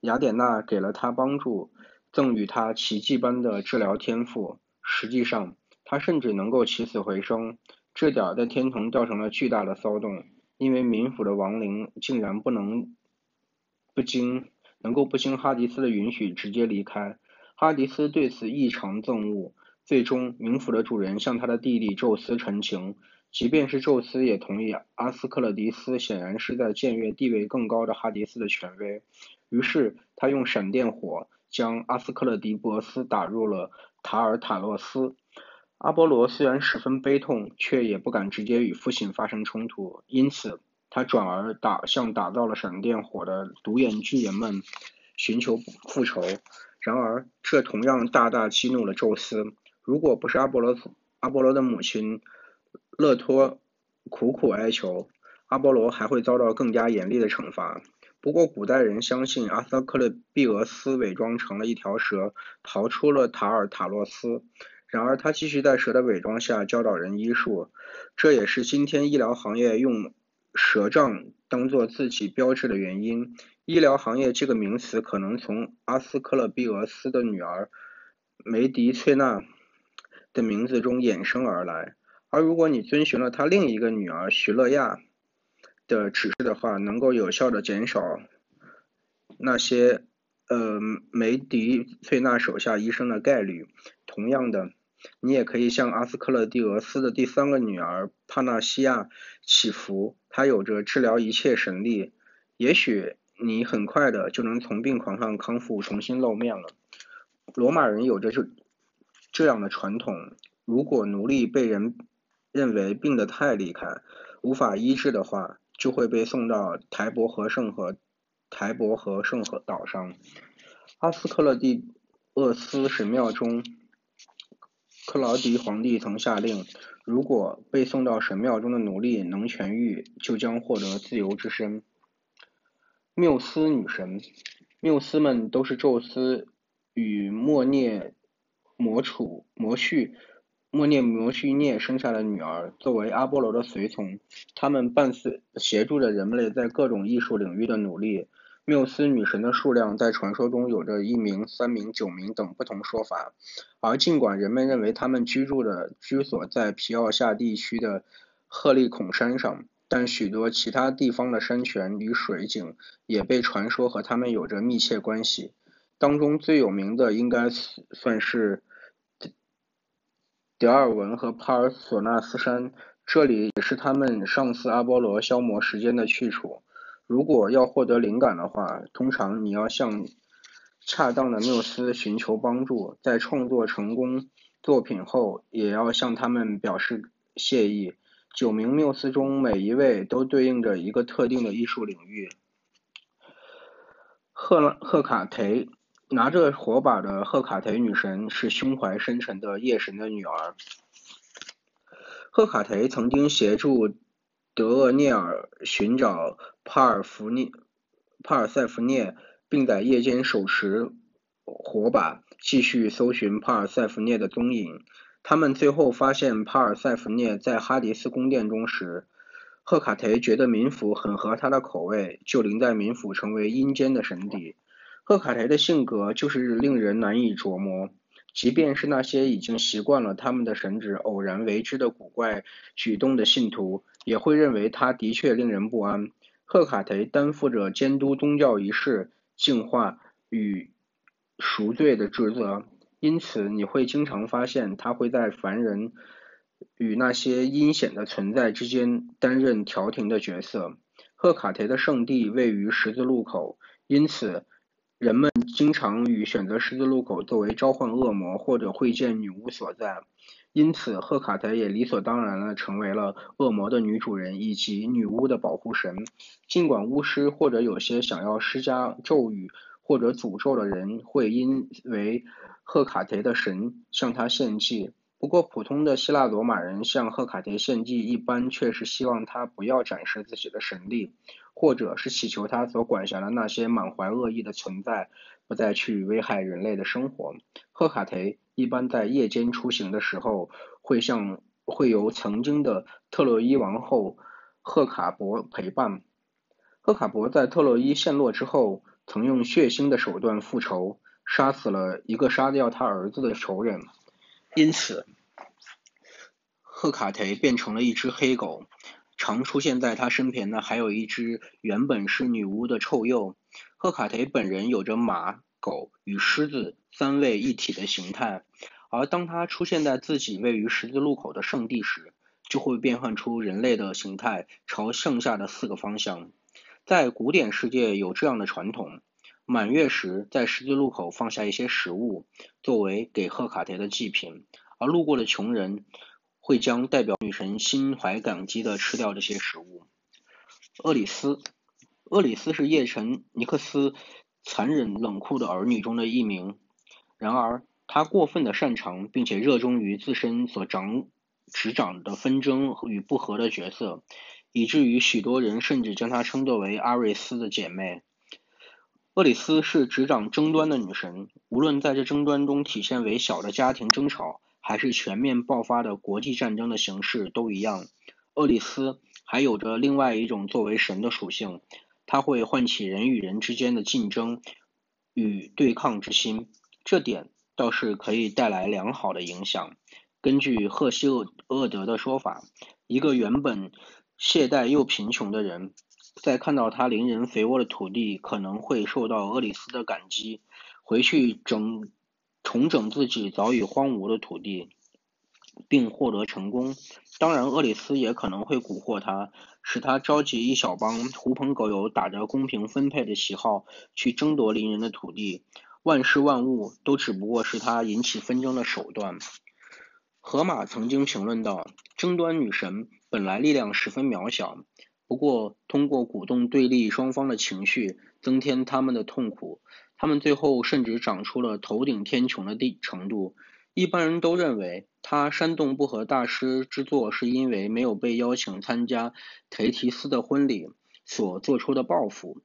雅典娜给了他帮助，赠予他奇迹般的治疗天赋。实际上，他甚至能够起死回生。这点在天堂造成了巨大的骚动，因为冥府的亡灵竟然不能不经能够不经哈迪斯的允许直接离开。哈迪斯对此异常憎恶。最终，冥府的主人向他的弟弟宙斯陈情。即便是宙斯也同意，阿斯克勒迪斯显然是在僭越地位更高的哈迪斯的权威。于是他用闪电火将阿斯克勒狄伯斯打入了塔尔塔洛斯。阿波罗虽然十分悲痛，却也不敢直接与父亲发生冲突，因此他转而打向打造了闪电火的独眼巨人们寻求复仇。然而这同样大大激怒了宙斯。如果不是阿波罗阿波罗的母亲。勒托苦苦哀求阿波罗还会遭到更加严厉的惩罚。不过，古代人相信阿斯克勒庇俄斯伪装成了一条蛇，逃出了塔尔塔洛斯。然而，他继续在蛇的伪装下教导人医术，这也是今天医疗行业用蛇杖当做自己标志的原因。医疗行业这个名词可能从阿斯克勒庇俄斯的女儿梅迪翠娜的名字中衍生而来。而如果你遵循了他另一个女儿徐乐亚的指示的话，能够有效的减少那些呃梅迪翠娜手下医生的概率。同样的，你也可以向阿斯克勒蒂俄斯的第三个女儿帕纳西亚祈福，她有着治疗一切神力。也许你很快的就能从病床上康复，重新露面了。罗马人有着这这样的传统：如果奴隶被人认为病得太厉害，无法医治的话，就会被送到台伯河圣河台伯河圣河岛上。阿斯克勒蒂厄斯神庙中，克劳迪皇帝曾下令：如果被送到神庙中的奴隶能痊愈，就将获得自由之身。缪斯女神，缪斯们都是宙斯与莫涅摩楚摩绪。莫涅摩须涅生下的女儿，作为阿波罗的随从，他们伴随协助着人类在各种艺术领域的努力。缪斯女神的数量在传说中有着一名、三名、九名等不同说法。而尽管人们认为他们居住的居所在皮奥夏地区的赫利孔山上，但许多其他地方的山泉与水井也被传说和他们有着密切关系。当中最有名的应该算是。德尔文和帕尔索纳斯山，这里也是他们上次阿波罗消磨时间的去处。如果要获得灵感的话，通常你要向恰当的缪斯寻求帮助，在创作成功作品后，也要向他们表示谢意。九名缪斯中，每一位都对应着一个特定的艺术领域。赫赫卡忒。拿着火把的赫卡忒女神是胸怀深沉的夜神的女儿。赫卡忒曾经协助德厄涅尔寻找帕尔弗涅、帕尔塞弗涅，并在夜间手持火把，继续搜寻帕尔塞弗涅的踪影。他们最后发现帕尔塞弗涅在哈迪斯宫殿中时，赫卡忒觉得冥府很合他的口味，就临在冥府成为阴间的神邸。赫卡忒的性格就是令人难以琢磨，即便是那些已经习惯了他们的神旨偶然为之的古怪举动的信徒，也会认为他的确令人不安。赫卡忒担负着监督宗教仪式、净化与赎罪的职责，因此你会经常发现他会在凡人与那些阴险的存在之间担任调停的角色。赫卡忒的圣地位于十字路口，因此。人们经常与选择十字路口作为召唤恶魔或者会见女巫所在，因此赫卡忒也理所当然地成为了恶魔的女主人以及女巫的保护神。尽管巫师或者有些想要施加咒语或者诅咒的人会因为赫卡忒的神向他献祭，不过普通的希腊罗马人向赫卡忒献祭一般却是希望他不要展示自己的神力。或者是祈求他所管辖的那些满怀恶意的存在不再去危害人类的生活。赫卡忒一般在夜间出行的时候，会向会由曾经的特洛伊王后赫卡伯陪伴。赫卡伯在特洛伊陷落之后，曾用血腥的手段复仇，杀死了一个杀掉他儿子的仇人。因此，赫卡忒变成了一只黑狗。常出现在他身边的还有一只原本是女巫的臭鼬。赫卡忒本人有着马、狗与狮子三位一体的形态，而当他出现在自己位于十字路口的圣地时，就会变换出人类的形态，朝剩下的四个方向。在古典世界有这样的传统：满月时在十字路口放下一些食物，作为给赫卡忒的祭品，而路过的穷人。会将代表女神心怀感激的吃掉这些食物。厄里斯，厄里斯是叶神尼克斯残忍冷酷的儿女中的一名。然而，他过分的擅长并且热衷于自身所掌执掌的纷争与不和的角色，以至于许多人甚至将她称作为阿瑞斯的姐妹。厄里斯是执掌争端的女神，无论在这争端中体现为小的家庭争吵，还是全面爆发的国际战争的形式都一样。厄里斯还有着另外一种作为神的属性，它会唤起人与人之间的竞争与对抗之心，这点倒是可以带来良好的影响。根据赫西厄厄德的说法，一个原本懈怠又贫穷的人，在看到他邻人肥沃的土地，可能会受到厄里斯的感激，回去整重整自己早已荒芜的土地，并获得成功。当然，厄里斯也可能会蛊惑他，使他召集一小帮狐朋狗友，打着公平分配的旗号去争夺邻人的土地。万事万物都只不过是他引起纷争的手段。荷马曾经评论道：“争端女神本来力量十分渺小，不过通过鼓动对立双方的情绪，增添他们的痛苦，他们最后甚至长出了头顶天穹的地程度。一般人都认为，他煽动不和大师之作是因为没有被邀请参加忒提斯的婚礼所做出的报复。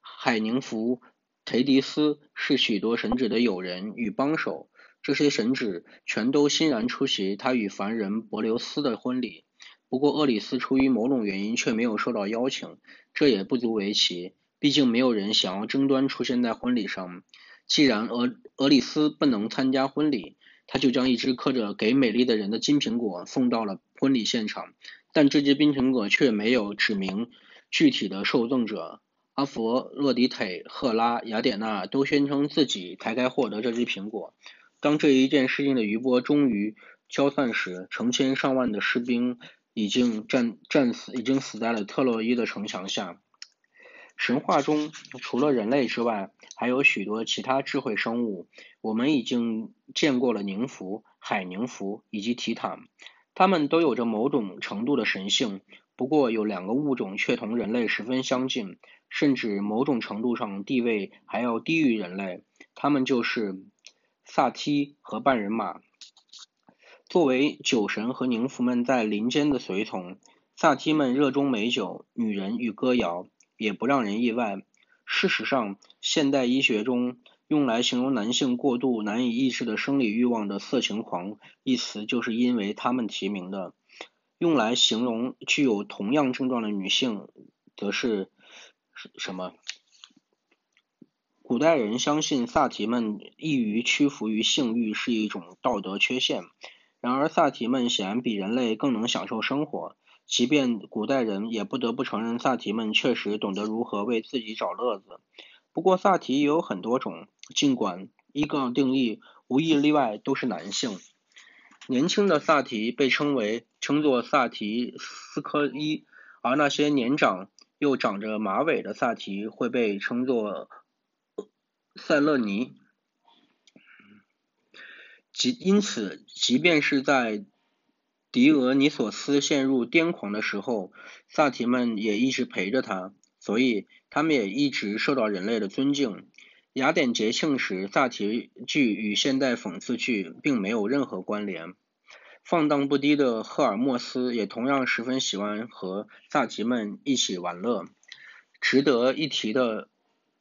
海宁福、忒迪斯是许多神祇的友人与帮手。”这些神祇全都欣然出席他与凡人伯留斯的婚礼，不过厄里斯出于某种原因却没有受到邀请，这也不足为奇，毕竟没有人想要争端出现在婚礼上。既然厄厄里斯不能参加婚礼，他就将一只刻着“给美丽的人”的金苹果送到了婚礼现场，但这只金苹果却没有指明具体的受赠者。阿佛洛狄忒、赫拉、雅典娜都宣称自己才该获得这只苹果。当这一件事情的余波终于消散时，成千上万的士兵已经战战死，已经死在了特洛伊的城墙下。神话中除了人类之外，还有许多其他智慧生物。我们已经见过了宁芙、海宁芙以及提坦，它们都有着某种程度的神性。不过有两个物种却同人类十分相近，甚至某种程度上地位还要低于人类。它们就是。萨梯和半人马，作为酒神和宁芙们在林间的随从，萨提们热衷美酒、女人与歌谣，也不让人意外。事实上，现代医学中用来形容男性过度难以抑制的生理欲望的“色情狂”一词，就是因为他们提名的。用来形容具有同样症状的女性，则是什么？古代人相信萨提们易于屈服于性欲是一种道德缺陷，然而萨提们显然比人类更能享受生活。即便古代人也不得不承认萨提们确实懂得如何为自己找乐子。不过萨提也有很多种，尽管依个定义无一例外都是男性。年轻的萨提被称为称作萨提斯科伊，而那些年长又长着马尾的萨提会被称作。塞勒尼，即因此，即便是在狄俄尼索斯陷入癫狂的时候，萨提们也一直陪着他，所以他们也一直受到人类的尊敬。雅典节庆时，萨提剧与现代讽刺剧并没有任何关联。放荡不羁的赫尔墨斯也同样十分喜欢和萨提们一起玩乐。值得一提的。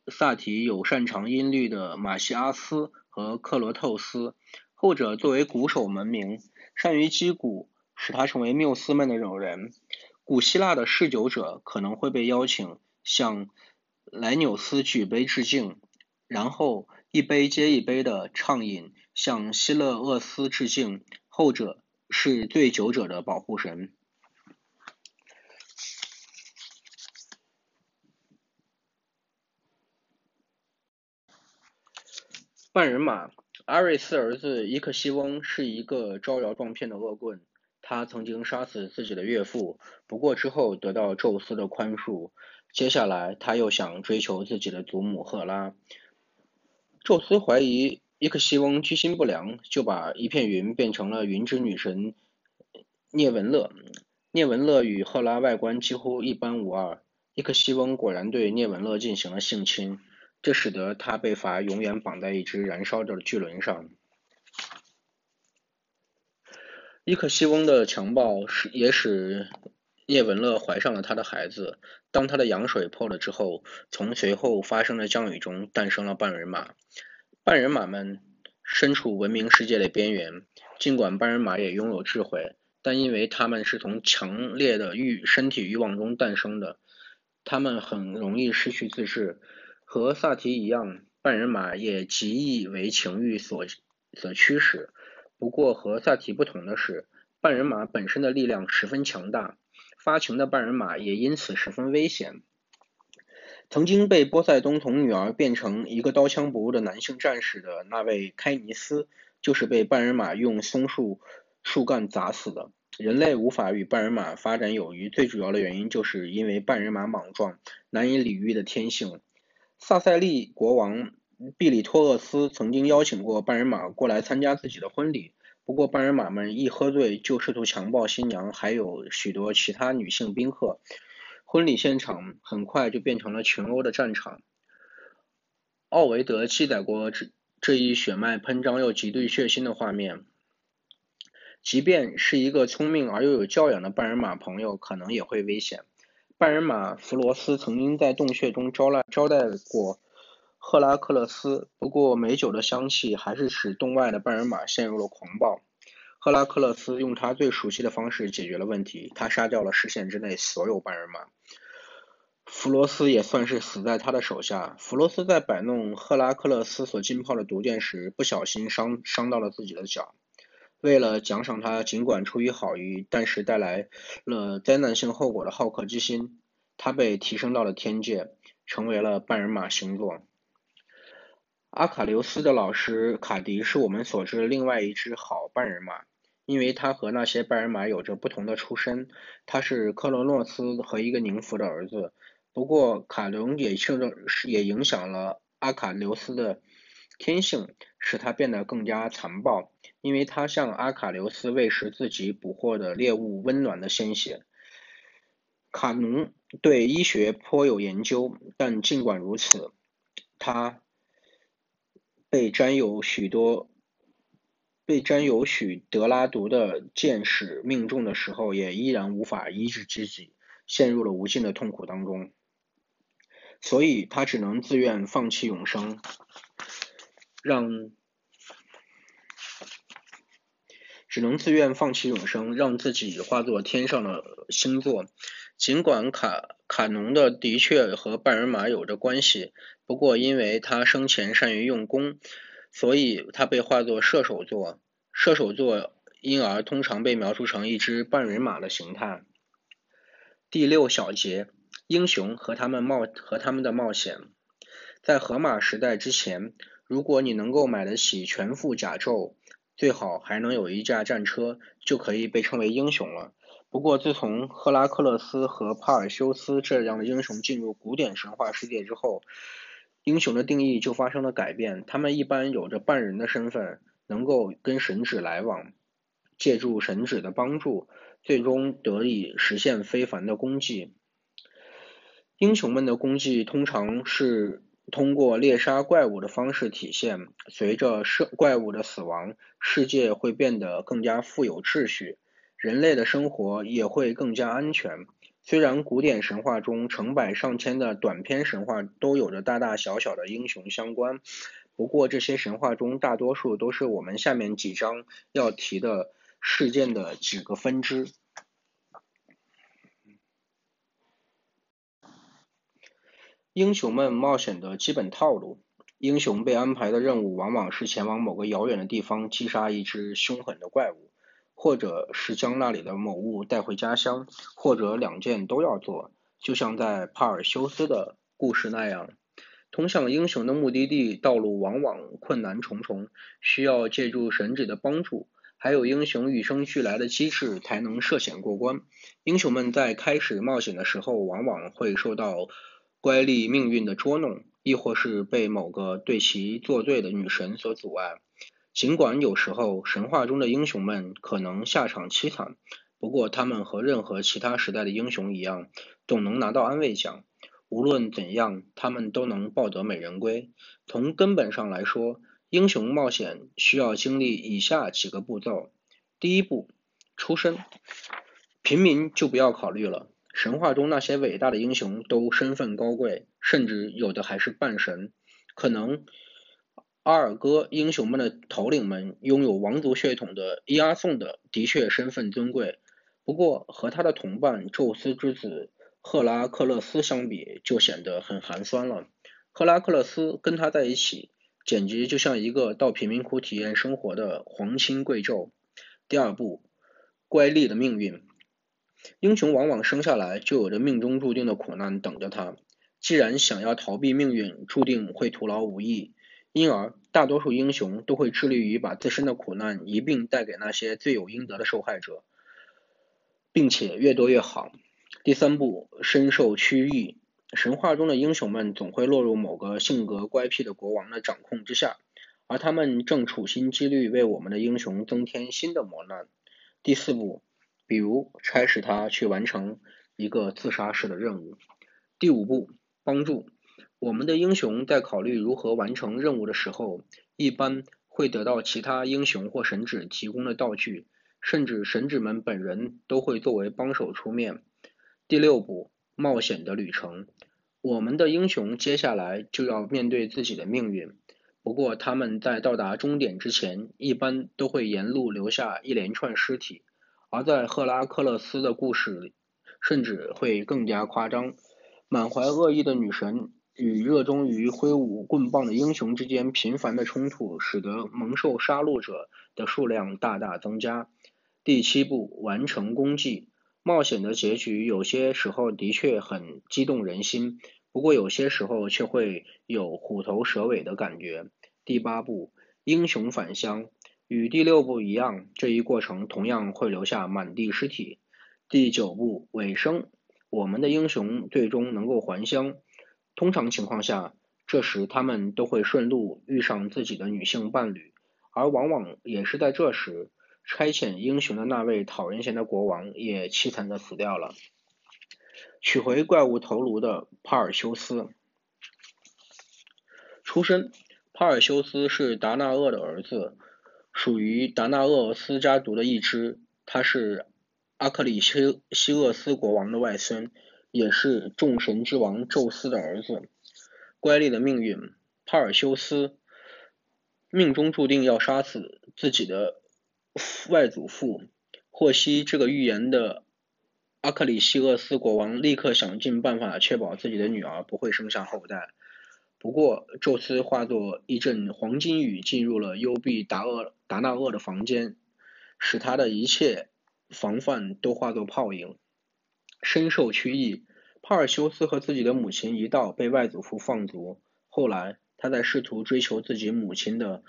萨提有擅长音律的马西阿斯和克罗透斯，后者作为鼓手闻名，善于击鼓，使他成为缪斯们的友人。古希腊的嗜酒者可能会被邀请向莱纽斯举杯致敬，然后一杯接一杯的畅饮，向希勒厄斯致敬，后者是醉酒者的保护神。半人马，阿瑞斯儿子伊克西翁是一个招摇撞骗的恶棍。他曾经杀死自己的岳父，不过之后得到宙斯的宽恕。接下来他又想追求自己的祖母赫拉。宙斯怀疑伊克西翁居心不良，就把一片云变成了云之女神涅文勒。涅文勒与赫拉外观几乎一般无二。伊克西翁果然对涅文勒进行了性侵。这使得他被罚永远绑在一只燃烧着的巨轮上。伊克西翁的强暴使也使叶文乐怀上了他的孩子。当他的羊水破了之后，从随后发生的降雨中诞生了半人马。半人马们身处文明世界的边缘，尽管半人马也拥有智慧，但因为他们是从强烈的欲身体欲望中诞生的，他们很容易失去自制。和萨提一样，半人马也极易为情欲所所驱使。不过和萨提不同的是，半人马本身的力量十分强大。发情的半人马也因此十分危险。曾经被波塞冬从女儿变成一个刀枪不入的男性战士的那位开尼斯，就是被半人马用松树树干砸死的。人类无法与半人马发展友谊，最主要的原因就是因为半人马莽撞、难以理喻的天性。萨塞利国王毕里托厄斯曾经邀请过半人马过来参加自己的婚礼。不过，半人马们一喝醉就试图强暴新娘，还有许多其他女性宾客。婚礼现场很快就变成了群殴的战场。奥维德记载过这这一血脉喷张又极度血腥的画面。即便是一个聪明而又有教养的半人马朋友，可能也会危险。半人马弗罗斯曾经在洞穴中招待招待过。赫拉克勒斯，不过美酒的香气还是使洞外的半人马陷入了狂暴。赫拉克勒斯用他最熟悉的方式解决了问题，他杀掉了视线之内所有半人马。弗罗斯也算是死在他的手下。弗罗斯在摆弄赫拉克勒斯所浸泡的毒箭时，不小心伤伤到了自己的脚。为了奖赏他，尽管出于好意，但是带来了灾难性后果的好客之心，他被提升到了天界，成为了半人马星座。阿卡留斯的老师卡迪是我们所知的另外一只好半人马，因为他和那些半人马有着不同的出身。他是克罗诺斯和一个宁芙的儿子。不过卡隆也受到也影响了阿卡留斯的天性，使他变得更加残暴，因为他向阿卡琉斯喂食自己捕获的猎物温暖的鲜血。卡农对医学颇有研究，但尽管如此，他。被沾有许多被沾有许德拉毒的箭矢命中的时候，也依然无法医治自己，陷入了无尽的痛苦当中。所以他只能自愿放弃永生，让只能自愿放弃永生，让自己化作天上的星座。尽管卡卡农的的确和半人马有着关系。不过，因为他生前善于用功，所以他被化作射手座。射手座因而通常被描述成一只半人马的形态。第六小节：英雄和他们冒和他们的冒险。在荷马时代之前，如果你能够买得起全副甲胄，最好还能有一架战车，就可以被称为英雄了。不过，自从赫拉克勒斯和帕尔修斯这样的英雄进入古典神话世界之后，英雄的定义就发生了改变，他们一般有着半人的身份，能够跟神旨来往，借助神旨的帮助，最终得以实现非凡的功绩。英雄们的功绩通常是通过猎杀怪物的方式体现。随着世怪物的死亡，世界会变得更加富有秩序，人类的生活也会更加安全。虽然古典神话中成百上千的短篇神话都有着大大小小的英雄相关，不过这些神话中大多数都是我们下面几章要提的事件的几个分支。英雄们冒险的基本套路：英雄被安排的任务往往是前往某个遥远的地方击杀一只凶狠的怪物。或者是将那里的某物带回家乡，或者两件都要做，就像在帕尔修斯的故事那样。通向英雄的目的地道路往往困难重重，需要借助神旨的帮助，还有英雄与生俱来的机智才能涉险过关。英雄们在开始冒险的时候，往往会受到乖戾命运的捉弄，亦或是被某个对其作对的女神所阻碍。尽管有时候神话中的英雄们可能下场凄惨，不过他们和任何其他时代的英雄一样，总能拿到安慰奖。无论怎样，他们都能抱得美人归。从根本上来说，英雄冒险需要经历以下几个步骤：第一步，出身。平民就不要考虑了。神话中那些伟大的英雄都身份高贵，甚至有的还是半神。可能阿尔戈英雄们的头领们拥有王族血统的伊阿宋的的确身份尊贵，不过和他的同伴宙斯之子赫拉克勒斯相比，就显得很寒酸了。赫拉克勒斯跟他在一起，简直就像一个到贫民窟体验生活的皇亲贵胄。第二部，乖戾的命运。英雄往往生下来就有着命中注定的苦难等着他。既然想要逃避命运，注定会徒劳无益，因而大多数英雄都会致力于把自身的苦难一并带给那些罪有应得的受害者，并且越多越好。第三步，深受屈辱。神话中的英雄们总会落入某个性格乖僻的国王的掌控之下，而他们正处心积虑为我们的英雄增添新的磨难。第四步。比如差使他去完成一个自杀式的任务。第五步，帮助我们的英雄在考虑如何完成任务的时候，一般会得到其他英雄或神祇提供的道具，甚至神祇们本人都会作为帮手出面。第六步，冒险的旅程，我们的英雄接下来就要面对自己的命运。不过他们在到达终点之前，一般都会沿路留下一连串尸体。而在赫拉克勒斯的故事里，甚至会更加夸张。满怀恶意的女神与热衷于挥舞棍棒的英雄之间频繁的冲突，使得蒙受杀戮者的数量大大增加。第七步，完成功绩。冒险的结局有些时候的确很激动人心，不过有些时候却会有虎头蛇尾的感觉。第八步，英雄返乡。与第六部一样，这一过程同样会留下满地尸体。第九部尾声，我们的英雄最终能够还乡。通常情况下，这时他们都会顺路遇上自己的女性伴侣，而往往也是在这时，差遣英雄的那位讨人嫌的国王也凄惨的死掉了。取回怪物头颅的帕尔修斯，出身，帕尔修斯是达那厄的儿子。属于达纳厄斯家族的一支，他是阿克里西西厄斯国王的外孙，也是众神之王宙斯的儿子。乖戾的命运，帕尔修斯命中注定要杀死自己的外祖父。获悉这个预言的阿克里西厄斯国王，立刻想尽办法确保自己的女儿不会生下后代。不过，宙斯化作一阵黄金雨，进入了幽闭达厄达纳厄的房间，使他的一切防范都化作泡影。深受屈意，帕尔修斯和自己的母亲一道被外祖父放逐。后来，他在试图追求自己母亲的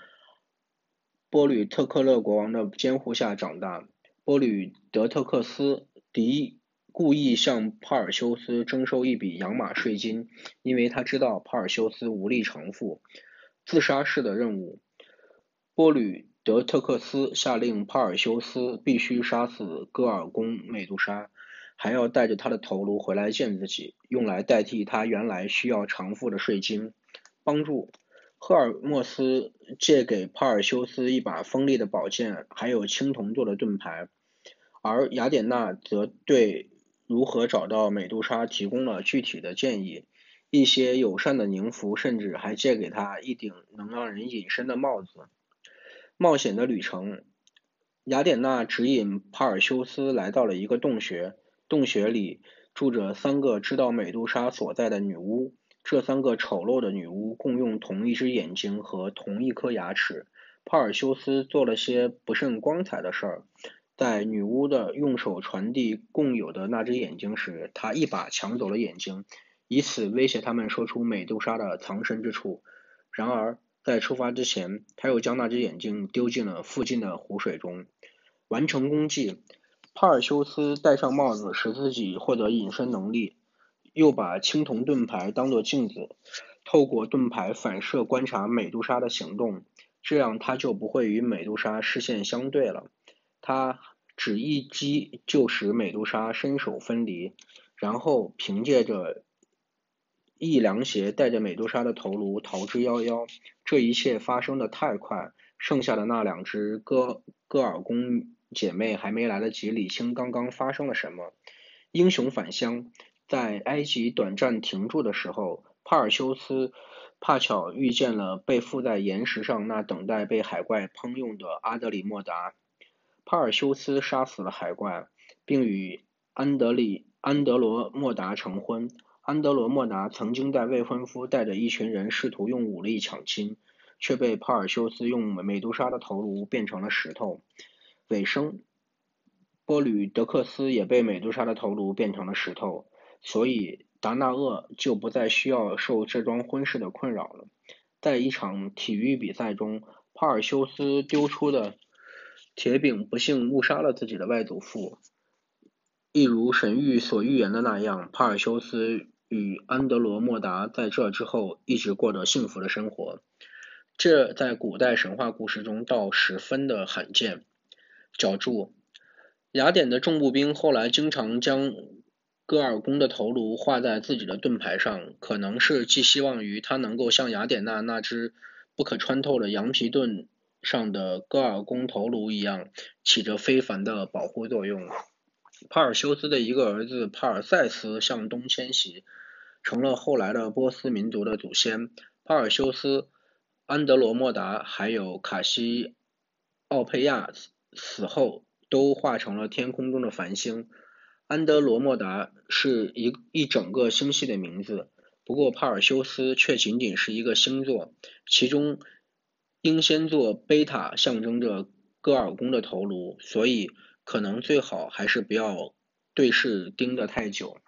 波吕特克勒国王的监护下长大。波吕德特克斯迪。故意向帕尔修斯征收一笔养马税金，因为他知道帕尔修斯无力偿付。自杀式的任务，波吕德特克斯下令帕尔修斯必须杀死戈尔宫美杜莎，还要带着他的头颅回来见自己，用来代替他原来需要偿付的税金。帮助赫尔墨斯借给帕尔修斯一把锋利的宝剑，还有青铜做的盾牌，而雅典娜则对。如何找到美杜莎提供了具体的建议，一些友善的宁芙甚至还借给他一顶能让人隐身的帽子。冒险的旅程，雅典娜指引帕尔修斯来到了一个洞穴，洞穴里住着三个知道美杜莎所在的女巫。这三个丑陋的女巫共用同一只眼睛和同一颗牙齿。帕尔修斯做了些不甚光彩的事儿。在女巫的用手传递共有的那只眼睛时，他一把抢走了眼睛，以此威胁他们说出美杜莎的藏身之处。然而，在出发之前，他又将那只眼睛丢进了附近的湖水中。完成功绩，帕尔修斯戴上帽子，使自己获得隐身能力，又把青铜盾牌当作镜子，透过盾牌反射观察美杜莎的行动，这样他就不会与美杜莎视线相对了。他只一击就使美杜莎身首分离，然后凭借着一凉鞋带着美杜莎的头颅逃之夭夭。这一切发生的太快，剩下的那两只戈戈尔宫姐妹还没来得及理清刚刚发生了什么。英雄返乡，在埃及短暂停住的时候，帕尔修斯怕巧遇见了被附在岩石上那等待被海怪烹用的阿德里莫达。帕尔修斯杀死了海怪，并与安德里安德罗莫达成婚。安德罗莫达曾经在未婚夫带着一群人试图用武力抢亲，却被帕尔修斯用美杜莎的头颅变成了石头。尾声。波吕德克斯也被美杜莎的头颅变成了石头，所以达纳厄就不再需要受这桩婚事的困扰了。在一场体育比赛中，帕尔修斯丢出的铁饼不幸误杀了自己的外祖父，一如神谕所预言的那样，帕尔修斯与安德罗莫达在这之后一直过着幸福的生活。这在古代神话故事中倒十分的罕见。脚注。雅典的重步兵后来经常将戈尔宫的头颅画在自己的盾牌上，可能是寄希望于他能够像雅典娜那只不可穿透的羊皮盾上的戈尔宫头颅一样，起着非凡的保护作用。帕尔修斯的一个儿子帕尔塞斯向东迁徙，成了后来的波斯民族的祖先。帕尔修斯、安德罗莫达还有卡西奥佩亚死后。都化成了天空中的繁星。安德罗莫达是一一整个星系的名字，不过帕尔修斯却仅仅是一个星座，其中英仙座贝塔象征着戈尔宫的头颅，所以可能最好还是不要对视盯得太久。